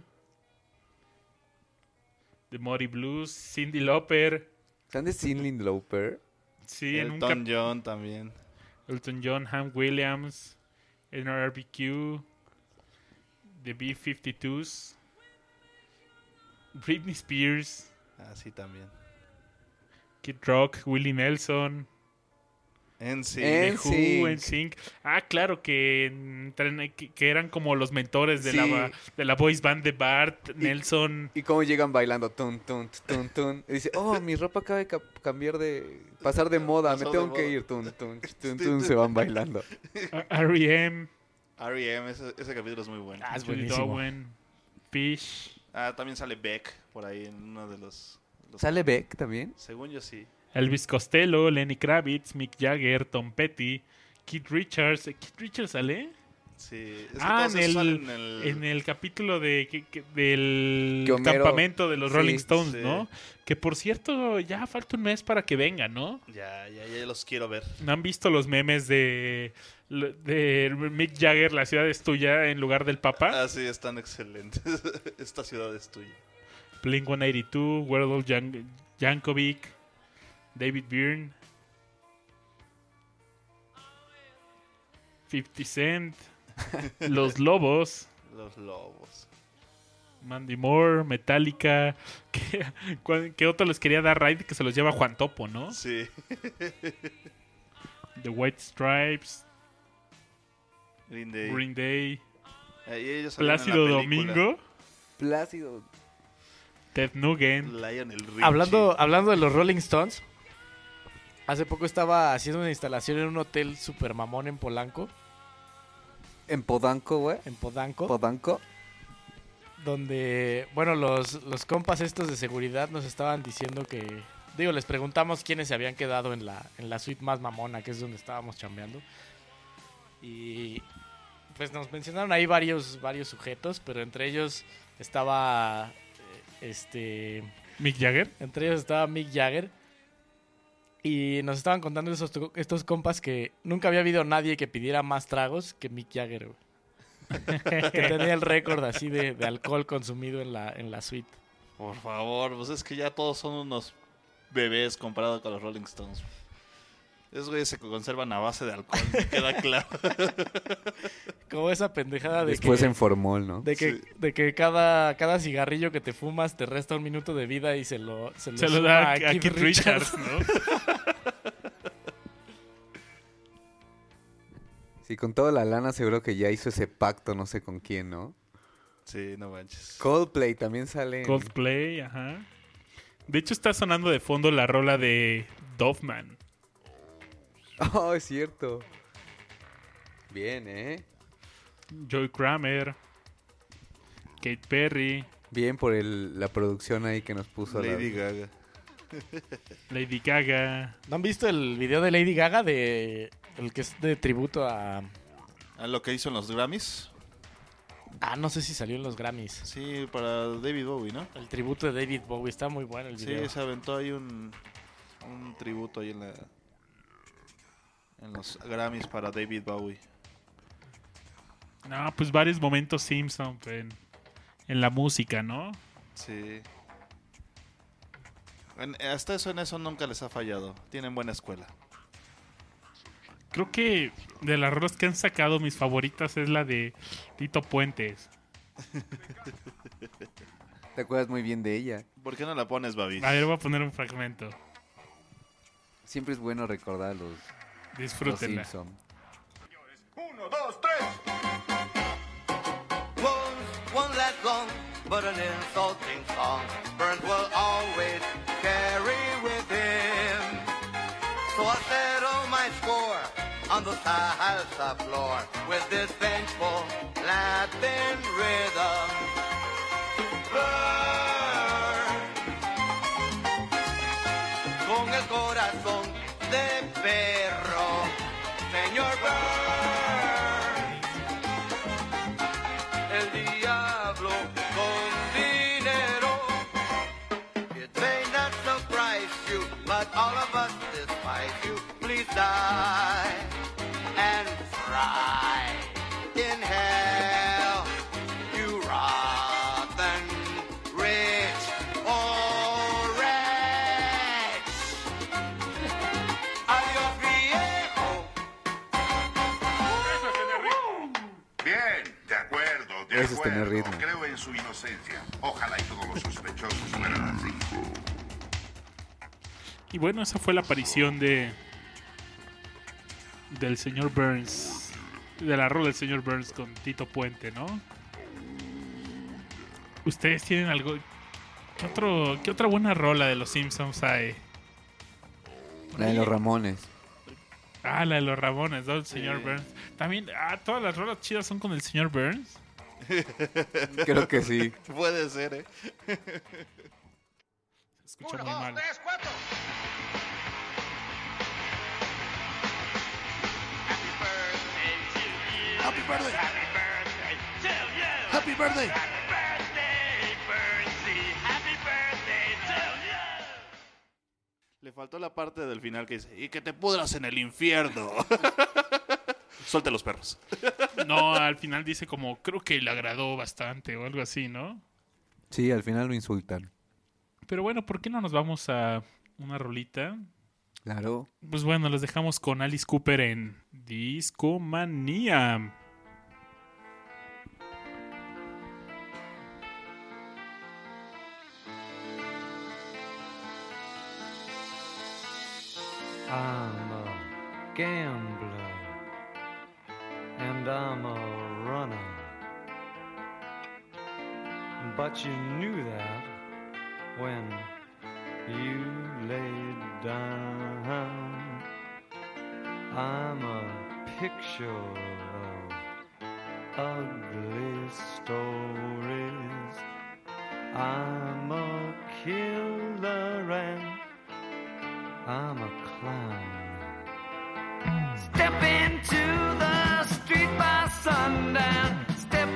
The Muddy Blues, Cindy Lauper. ¿Están de Cindy Lauper? Sí, en un Elton cap- John también. Elton John, Hank Williams, NRBQ, The B-52s, Britney Spears, Ah, sí, también. Kid Rock, Willie Nelson, En NSYNC. Who, NSYNC. Ah, claro, que, entran- que, que eran como los mentores de, Sí. la, de la voice band de Bart, Nelson. Y cómo llegan bailando, tun, tun, tun, tun. Y dice, oh, mi ropa acaba de ca- cambiar de... Pasar de moda, me Pasó tengo de que moda. ir, tun, tun, tun, tun, se van bailando. R.E.M., R.E.M., ese, ese capítulo es muy bueno. Ah, es buenísimo. Dowen, Fish. Ah, también sale Beck por ahí en uno de los... los- ¿Sale Beck también? Según yo sí. Elvis Costello, Lenny Kravitz, Mick Jagger, Tom Petty, Keith Richards. ¿Keith Richards sale? Sí. Es que Ah, en el, en el... en el capítulo de, que- que- del Homero- campamento de los sí, Rolling Stones, sí. ¿no? Que por cierto, ya falta un mes para que venga, ¿no? Ya, ya, ya los quiero ver. ¿No han visto los memes de, de Mick Jagger, la ciudad es tuya, en lugar del Papa? Ah, sí, están excelentes. Esta ciudad es tuya. Blink 182, Weird Jan Jankovic, David Byrne, 50 Cent, Los Lobos, Los lobos. Mandy Moore, Metallica. ¿Qué, cuál- qué otro les quería dar raid que se los lleva Juan Topo, no? Sí. The White Stripes, Green Day. Green Day, Ahí ellos salieron en la Plácido. Domingo, Plácido. Ted Nugent. Lionel Richie. Hablando, hablando de los Rolling Stones, hace poco estaba haciendo una instalación en un hotel super mamón en Polanco, En Podanco, güey. en Podanco, Podanco. donde, bueno, los, los compas estos de seguridad nos estaban diciendo que, digo, les preguntamos quiénes se habían quedado en la, en la suite más mamona, que es donde estábamos chambeando. Y pues nos mencionaron ahí varios, varios sujetos, pero entre ellos estaba, eh, este... Mick Jagger. Entre ellos estaba Mick Jagger. Y nos estaban contando esos, estos compas que nunca había habido nadie que pidiera más tragos que Mick Jagger, güey. que tenía el récord así de, de alcohol consumido en la, en la suite. Por favor, pues es que ya todos son unos bebés comparado con los Rolling Stones. Esos güeyes se conservan a base de alcohol, me queda claro. Como esa pendejada de Después que, en formol, ¿no? de que, Sí. de que cada, cada cigarrillo que te fumas te resta un minuto de vida y se lo, se lo, Se lo suma da a, a Keith Keith Richards, ¿no? Sí, con toda la lana seguro que ya hizo ese pacto, no sé con quién, ¿no? Sí, no manches. Coldplay también sale. en- Coldplay, ajá. De hecho, está sonando de fondo la rola de Doffman. Oh, es cierto. Bien, ¿eh? Joy Kramer. Kate Perry. Bien por el, la producción ahí que nos puso. la- Lady Gaga. Lady Gaga. ¿No han visto el video de Lady Gaga de el que es de tributo a Ah, lo que hizo en los Grammys. Ah, no sé si salió en los Grammys. Sí, para David Bowie, ¿no? El tributo de David Bowie está muy bueno el video. Sí, se aventó ahí un, un tributo ahí en la en los Grammys para David Bowie. No, pues varios momentos Simpson en, en la música, ¿no? Sí. En- hasta eso en eso nunca les ha fallado. Tienen buena escuela. Creo que de las rolas que han sacado, mis favoritas es la de Tito Puentes. Te acuerdas muy bien de ella. ¿Por qué no la pones, Babi? A ver, voy a poner un fragmento. Siempre es bueno recordar los, los Disfrútenla. Simpson. Uno, dos, tres. was one less long, but an insulting song. Burns will always carry with him. So I settle my score on the salsa floor with this vengeful Latin rhythm. Burn. Acuerdo, de Eso es tener acuerdo. ritmo. Creo en su inocencia. Ojalá y todos los sospechosos fueran así. Y bueno, esa fue la aparición de del señor Burns, de la rola del señor Burns con Tito Puente, ¿no? Ustedes tienen algo ¿Qué otro qué otra buena rola de los Simpsons hay? La de los Ramones. Ah, la de los Ramones, ¿no? El señor Sí. Burns. También, ah, todas las rolas chidas son con el señor Burns. Creo que sí. Puede ser, ¿eh? Se escucha muy mal. Happy birthday. Happy birthday. Le faltó la parte del final que dice, y que te pudras en el infierno. Suelte los perros. No, al final dice como, creo que le agradó bastante o algo así, ¿no? Sí, al final lo insultan. Pero bueno, ¿por qué no nos vamos a una rolita? Claro. Pues bueno, los dejamos con Alice Cooper en Discomanía. I'm a gambler and I'm a runner. But you knew that when you laid down. I'm a picture of ugly stories. I'm a killer and I'm a clown. Step into street by sundown. Step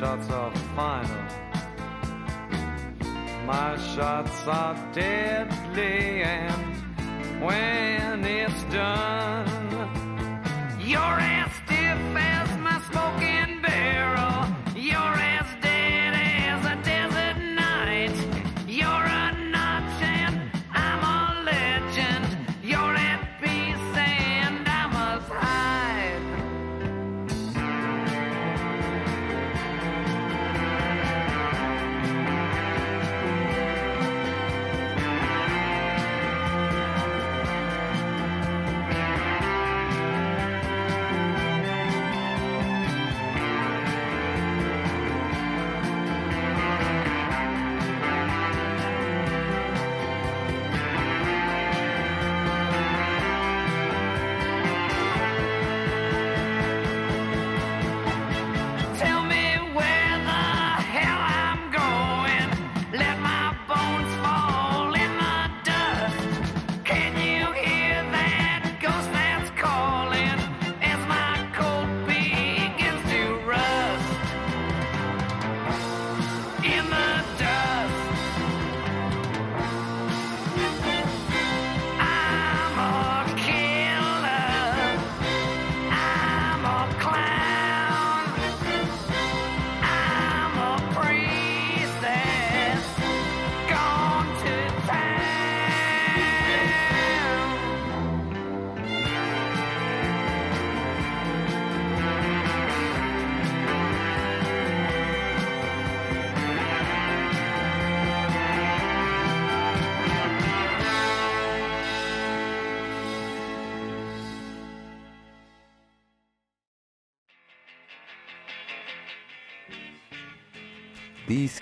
shots are final. My shots are deadly, and when it's done, you're as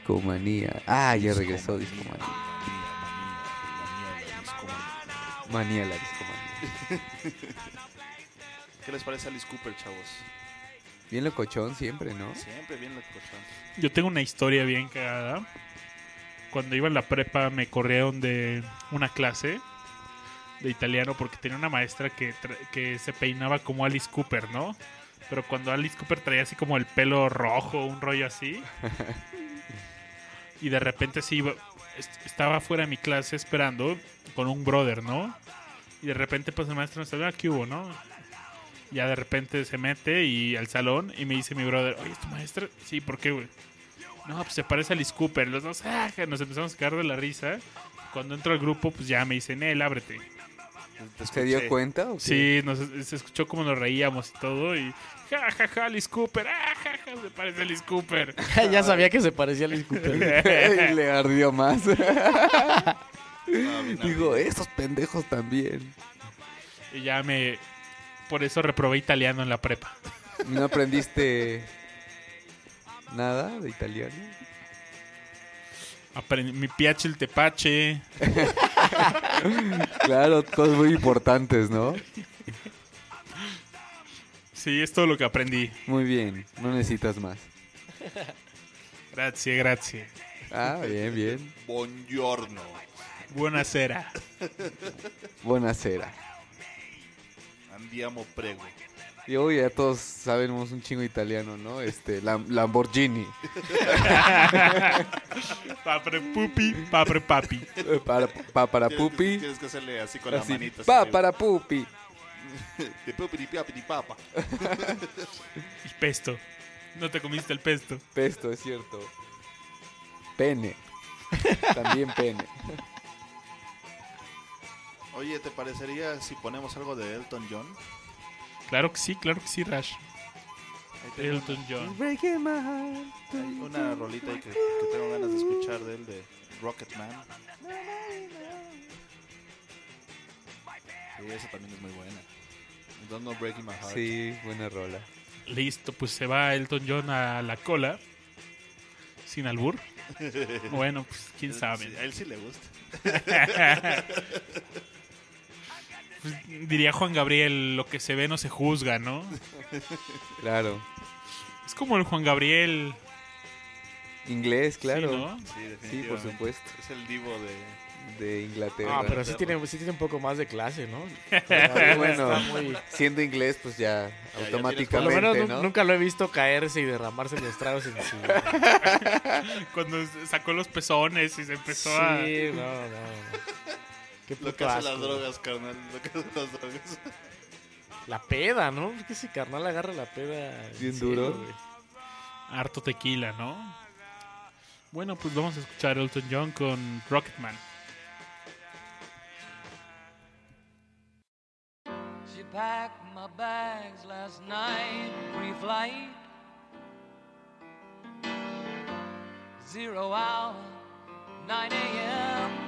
Discomanía. Ah, ya regresó Discomanía. Manía la discomanía. ¿Qué les parece Alice Cooper, chavos? Bien locochón siempre, ¿no? Siempre bien locochón. Yo tengo una historia bien cagada. Cuando iba en la prepa me corrieron de una clase de italiano porque tenía una maestra que, que se peinaba como Alice Cooper, ¿no? Pero cuando Alice Cooper traía así como el pelo rojo, un rollo así. y de repente sí estaba fuera de mi clase esperando con un brother, ¿no? Y de repente pues el maestro nos sabía que hubo, ¿no? Ya de repente se mete y al salón y me dice mi brother, oye, ¿es tu maestra? Sí, ¿por qué, güey? No, pues se parece a Alice Cooper. Los dos, ah, nos empezamos a caer de la risa. Cuando entro al grupo, pues ya me dicen, él, ábrete. ¿Se dio cuenta o qué? Sí, nos, se escuchó como nos reíamos y todo. Y ja, ja, ja, Alice Cooper. Ah, ja, ja, se parece a Alice Cooper. ya sabía que se parecía a Alice Cooper. Y le ardió más. Digo, estos pendejos también. Y ya me. Por eso reprobé italiano en la prepa. ¿No aprendiste nada de italiano? Aprendí mi piache el tepache. Claro, cosas muy importantes, ¿no? Sí, es todo lo que aprendí. Muy bien, no necesitas más. Gracias, gracias. Ah, bien, bien. Buongiorno. Buonasera. Buenasera. Andiamo prego. Y hoy ya todos sabemos un chingo italiano, ¿no? Este, Lam- Lamborghini. papre pupi, papre papi. Para, pa, para Tienes que- pupi. Tienes que hacerle así con la Así, manita. pa, así. para pupi. De pupi, di papi, di papa. Y pesto. No te comiste el pesto. Pesto, es cierto. Pene. También pene. Oye, ¿te parecería si ponemos algo de Elton John? Claro que sí, claro que sí, Rash. Elton John. Breaking my heart. Hay una rolita ahí que, que tengo ganas de escuchar de él, de Rocketman. Sí, esa también es muy buena. Don't know Breaking My Heart. Sí, buena rola. Listo, pues se va Elton John a la cola. Sin albur. Bueno, pues quién sabe. A él sí le gusta. Pues, diría Juan Gabriel, lo que se ve no se juzga, ¿no? Claro. Es como el Juan Gabriel. Inglés, claro. ¿no? Sí, Sí, por supuesto. Es el divo de... De Inglaterra. Ah, pero sí tiene, sí tiene un poco más de clase, ¿no? Bueno, muy- siendo inglés, pues ya, tienes automáticamente, Por lo menos ¿no? nunca lo he visto caerse y derramarse los tragos en su... Cuando sacó los pezones y se empezó a. Sí, no, no. Qué Lo que puto hacen las drogas, carnal. Lo que hacen las drogas. La peda, ¿no? Es que si carnal agarra la peda... en Bien duro. güey. Harto tequila, ¿no? Bueno, pues vamos a escuchar a Elton John con Rocketman. She packed my bags last night, pre-flight. Zero hour, 9 a.m.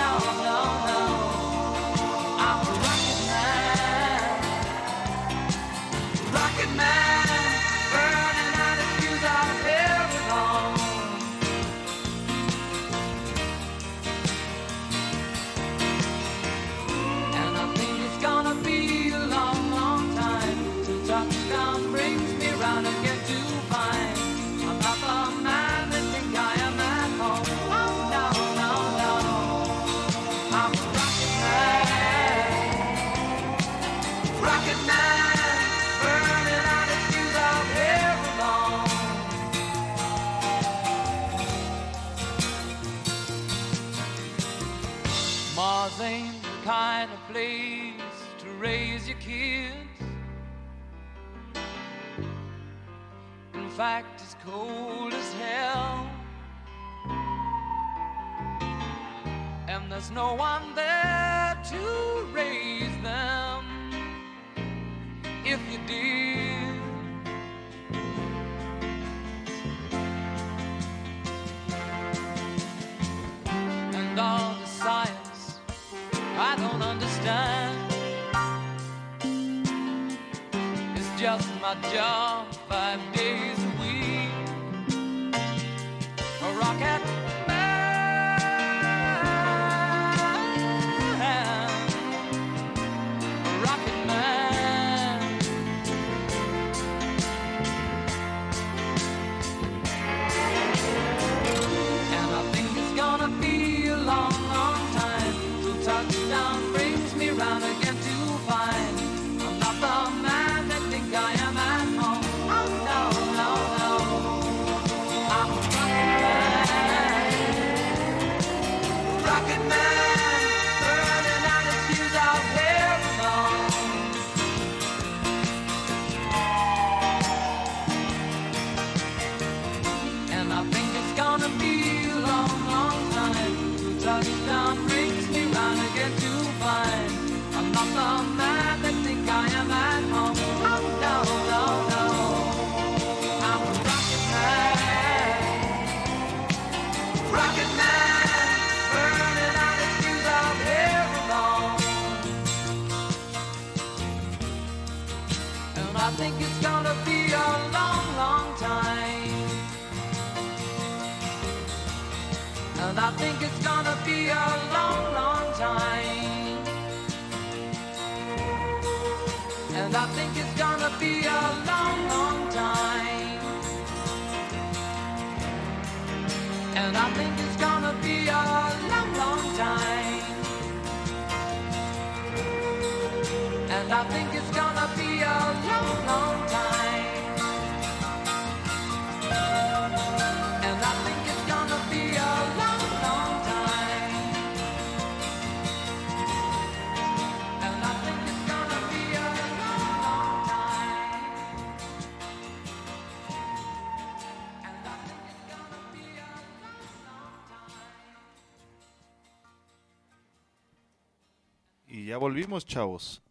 Volvimos, chavos.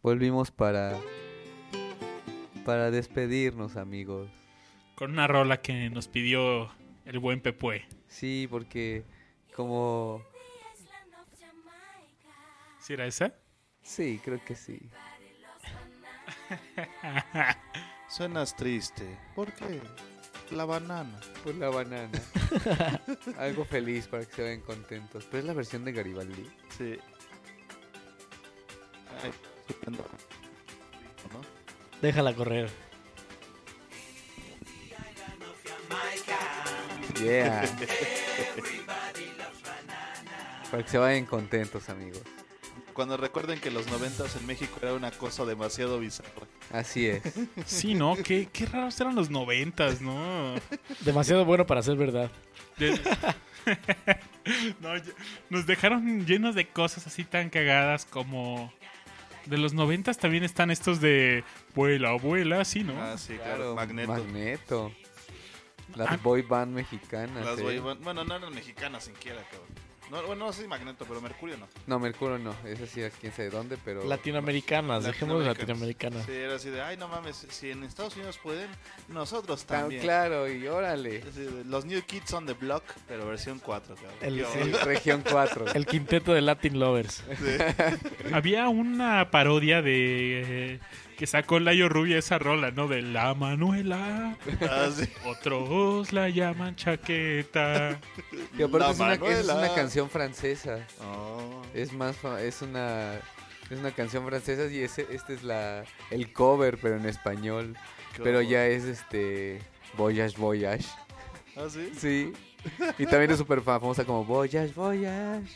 Volvimos para. Para despedirnos, amigos. Con una rola que nos pidió el buen Pepue. Sí, porque. Como. ¿Sí era esa? Sí, creo que sí. Suenas triste. ¿Por qué? La banana. Por la banana. Algo feliz para que se vean contentos. Pero es la versión de Garibaldi. Sí. Déjala correr. Yeah. para que se vayan contentos, amigos. Cuando recuerden que los noventas en México era una cosa demasiado bizarra. Así es. Sí, ¿no? Qué, qué raros eran los noventas, ¿no? Demasiado bueno para ser verdad. De- No, ya- nos dejaron llenos de cosas así tan cagadas como... De los noventas también están estos de vuela, vuela, sí, ¿no? Ah, sí, claro. Magneto. Magneto. Las Ah. boy band mexicanas. Las eh. boy band- Bueno, no eran mexicanas siquiera, cabrón. No, bueno, no sé si Magneto, pero Mercurio no. No, Mercurio no. Esa sí, quién sabe dónde, pero. Latinoamericanas, dejemos latinoamericanas. Sí, era así de, ay, no mames, si en Estados Unidos pueden, nosotros también. claro, y órale. Así los New Kids on the Block, pero versión 4, cabrón. El, el- Región 4. El quinteto de Latin Lovers. Había una parodia de... eh, que sacó Layo Rubia esa rola, ¿no? De La Manuela. Ah, sí. Otros la llaman chaqueta. Y aparte La es una, esa es Manuela. una canción francesa. Oh. Es más, es una, es una canción francesa y ese, este es la, el cover, pero en español. Pero ya es este, Voyage Voyage. ¿Ah, sí? Sí. Y también es súper famosa como Voyage Voyage.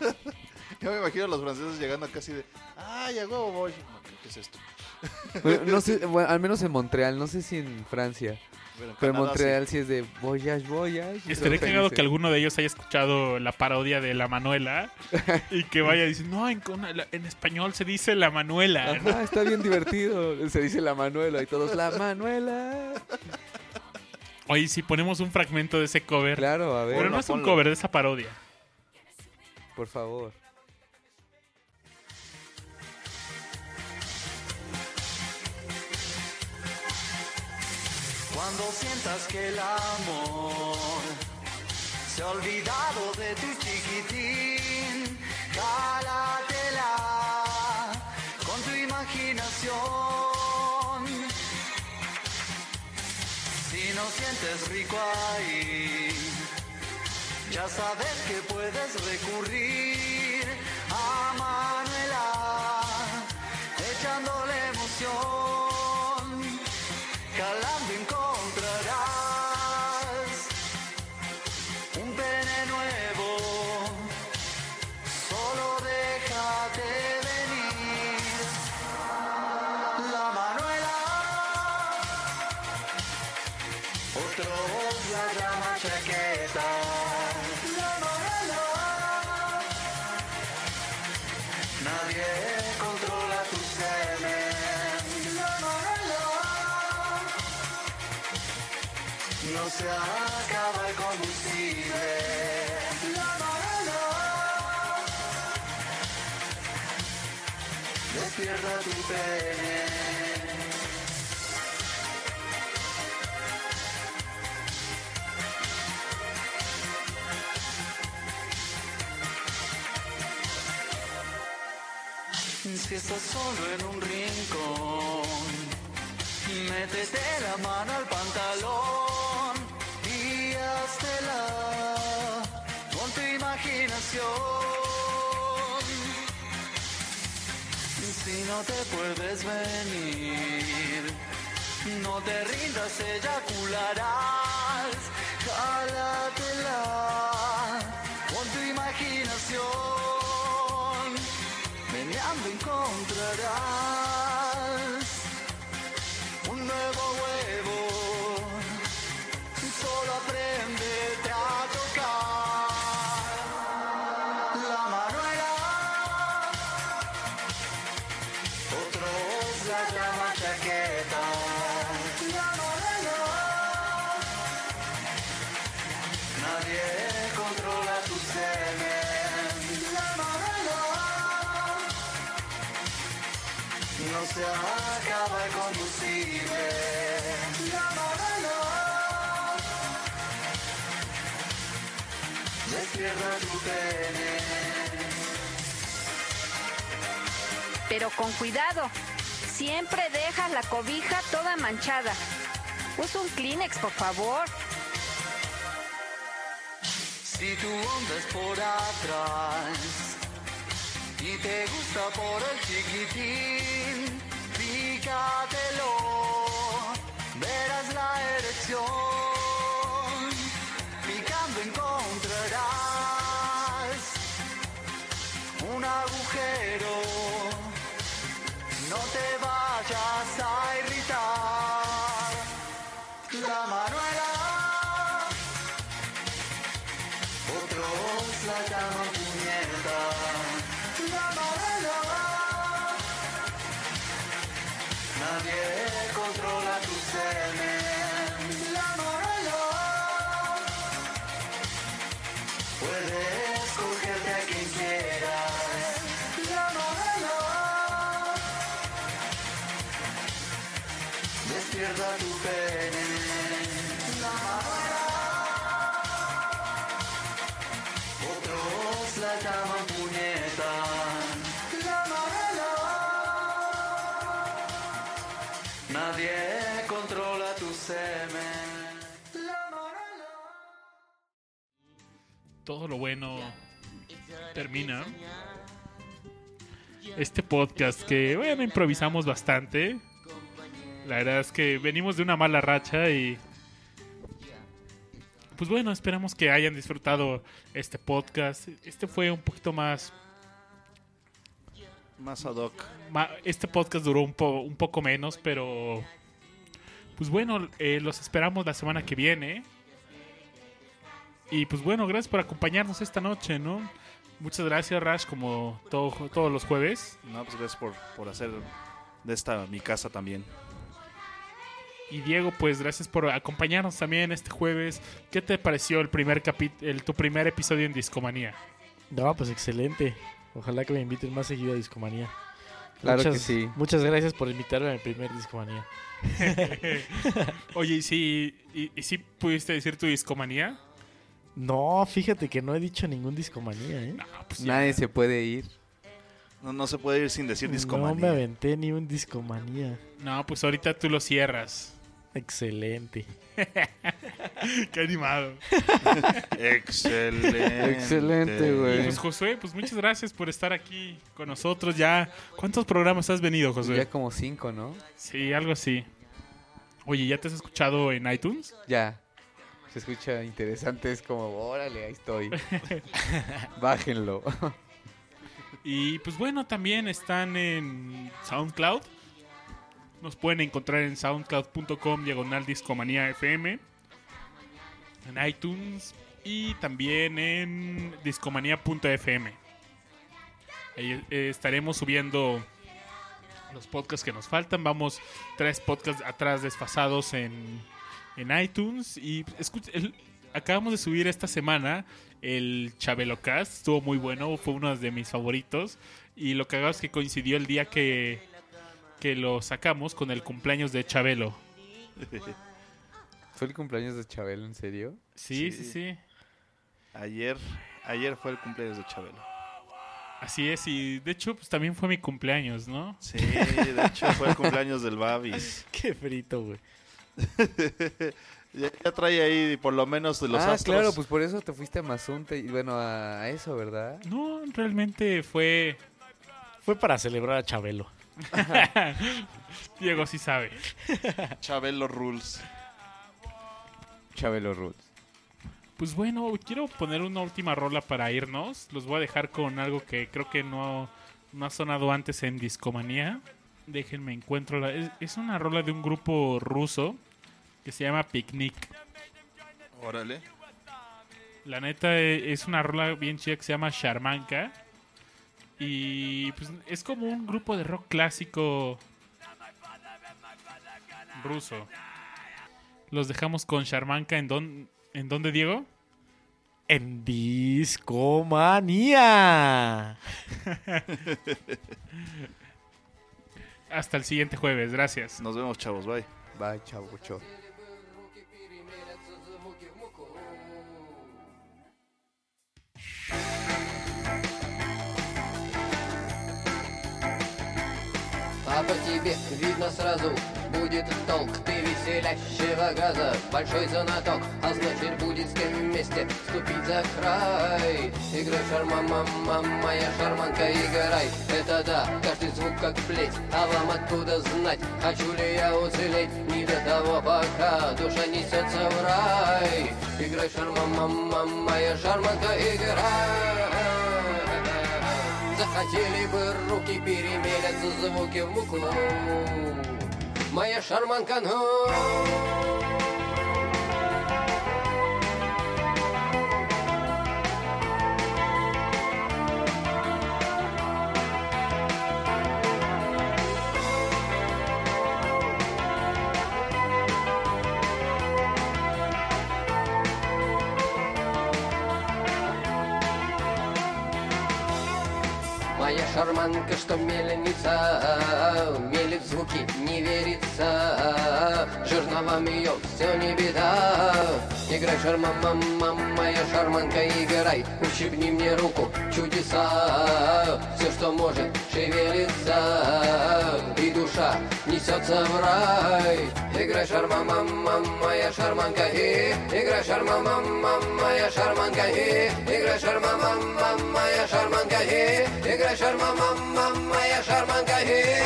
Yo me imagino a los franceses llegando acá así de, ay, a huevo voy. No, ¿Qué es esto? Bueno, no sé, bueno, al menos en Montreal, no sé si en Francia. Pero en Pero en Canadá Montreal sí es de Voyage, Voyage. Estaría cagado que alguno de ellos haya escuchado la parodia de La Manuela y que vaya diciendo, no, en, español se dice La Manuela. ¿no? Ajá, está bien divertido. Se dice la Manuela y todos, la Manuela. Oye, si ponemos un fragmento de ese cover. Claro, a ver. Pero no es un cover, de esa parodia. Por favor. Cuando sientas que el amor se ha olvidado de tu chiquitín, cálatela con tu imaginación. Si no sientes rico ahí, ya sabes que puedes recurrir solo en un rincón, métete la mano al pantalón y háztela con tu imaginación. Si no te puedes venir, no te rindas, eyacularás. Jálatela con tu imaginación. Meneando encontrarás con cuidado. Siempre dejas la cobija toda manchada. Usa un Kleenex, por favor. Si tu onda es por atrás y te gusta por el chiquitín, pícatelo, verás la erección. die. Lo bueno termina. Este podcast que, bueno, improvisamos bastante. La verdad es que venimos de una mala racha y... Pues bueno, esperamos que hayan disfrutado este podcast. Este fue un poquito más... Más ad hoc. Este podcast duró un, po- un poco menos, pero... Pues bueno, eh, los esperamos la semana que viene. Y pues bueno, gracias por acompañarnos esta noche, ¿no? Muchas gracias, Rash, como todo- todos los jueves. No, pues gracias por, por hacer de esta mi casa también. Y Diego, pues gracias por acompañarnos también este jueves. ¿Qué te pareció el primer capi- el, tu primer episodio en Discomanía? No, pues excelente. Ojalá que me inviten más seguido a Discomanía. Claro que sí. Muchas gracias por invitarme a mi primer Discomanía. Oye, ¿y si, y, y si pudiste decir tu Discomanía? No, fíjate que no he dicho ningún Discomanía, ¿eh? pues Nadie se puede ir. No, no se puede ir sin decir No me discomanía. aventé ni un Discomanía. No, pues ahorita tú lo cierras. Excelente. Qué animado. Excelente. Excelente, güey. pues Josué, pues muchas gracias por estar aquí con nosotros. Ya, ¿cuántos programas has venido, Josué? Ya como cinco, ¿no? Sí, algo así. Oye, ¿ya te has escuchado en iTunes? Ya. Se escucha interesante, es como, órale, ahí estoy. Bájenlo. Y pues bueno, también están en SoundCloud. Nos pueden encontrar en soundcloud.com diagonal discomanía FM. En iTunes y también en discomanía.fm. Ahí eh, estaremos subiendo los podcasts que nos faltan. Vamos tres podcasts atrás desfasados en, en iTunes. Y escuch- el- acabamos de subir esta semana el Chabelo Cast. Estuvo muy bueno, fue uno de mis favoritos. Y lo que hago es que coincidió el día que, que lo sacamos con el cumpleaños de Chabelo. ¿Fue el cumpleaños de Chabelo, en serio? Sí, sí, sí. Ayer, ayer fue el cumpleaños de Chabelo. Así es, y de hecho, pues también fue mi cumpleaños, ¿no? Sí, de hecho fue el cumpleaños del Babis. Qué frito, güey. ya, ya trae ahí por lo menos de los ah, astros. claro, pues por eso te fuiste a Mazunte y bueno, a, a eso, ¿verdad? No, realmente fue. Fue para celebrar a Chabelo. Diego sí sabe. Chabelo Rules. Chabelo Roots. Pues bueno, quiero poner una última rola para irnos. Los voy a dejar con algo que creo que no, no ha sonado antes en Discomanía. Déjenme encuentro. la- Es, es una rola de un grupo ruso que se llama Picnic. Órale. La neta eh, es una rola bien chida que se llama Sharmanka. Y pues es como un grupo de rock clásico ruso. Los dejamos con Sharmanka en don, ¿en dónde, Diego? En Discomanía. Hasta el siguiente jueves, gracias. Nos vemos, chavos, bye. Bye, chavo, chao. Тебе видно сразу. Будет толк Ты веселящего газа, большой занаток А значит будет с кем вместе ступить за край. Играй шарма, мама, моя шарманка, играй. Это да, каждый звук как плеть А вам откуда знать, хочу ли я уцелеть Не до того пока. Душа несется в рай. Играй шарма, мама, моя шарманка, играй Захотели бы руки перемелятся звуки в муку. Моя шарманка, ну шарманка, что мельница, мелит звуки, не верится. Жирновам ее все не беда. Играй, шарма, мама, моя шарманка, играй. Ущипни мне руку, чудеса. Все, что может, шевелится. И душа несется в рай. Играй, шарма, мама, моя шарманка, и играй, шарма, мама, моя шарманка, и играй, шарма, мама, моя шарманка, и играй, шарма, мама, моя шарманка, и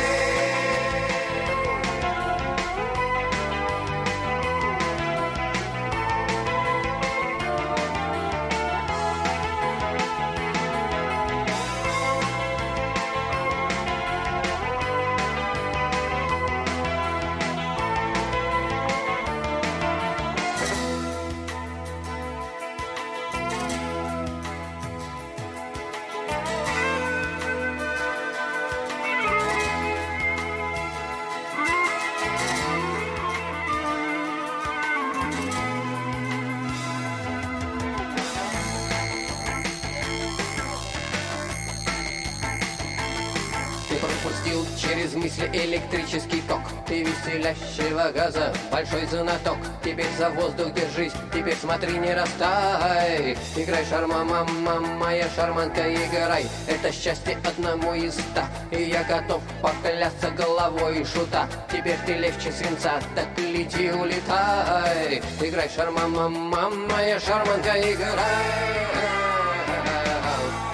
газа, большой знаток. Теперь за воздух держись, теперь смотри, не растай. Играй шарма, мама, моя шарманка, играй. Это счастье одному из ста. И я готов поклясться головой шута. Теперь ты легче свинца, так лети, улетай. Играй шарма, мама, моя шарманка, играй.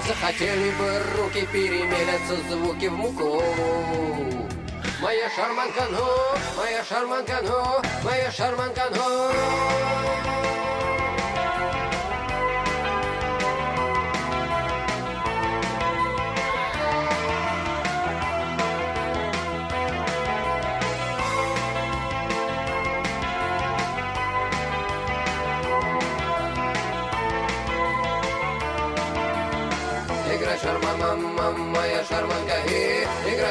Захотели бы руки перемелятся звуки в муку Моя шарманка, ну, моя шарманка, ну, моя шарманка, ну. Шарма, мама, моя шарманка,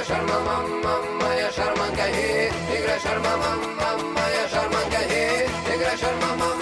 и Играй шарма, мама, моя шарманка, и Играй шарма, мама, моя шарманка, и Играй шарма, мама,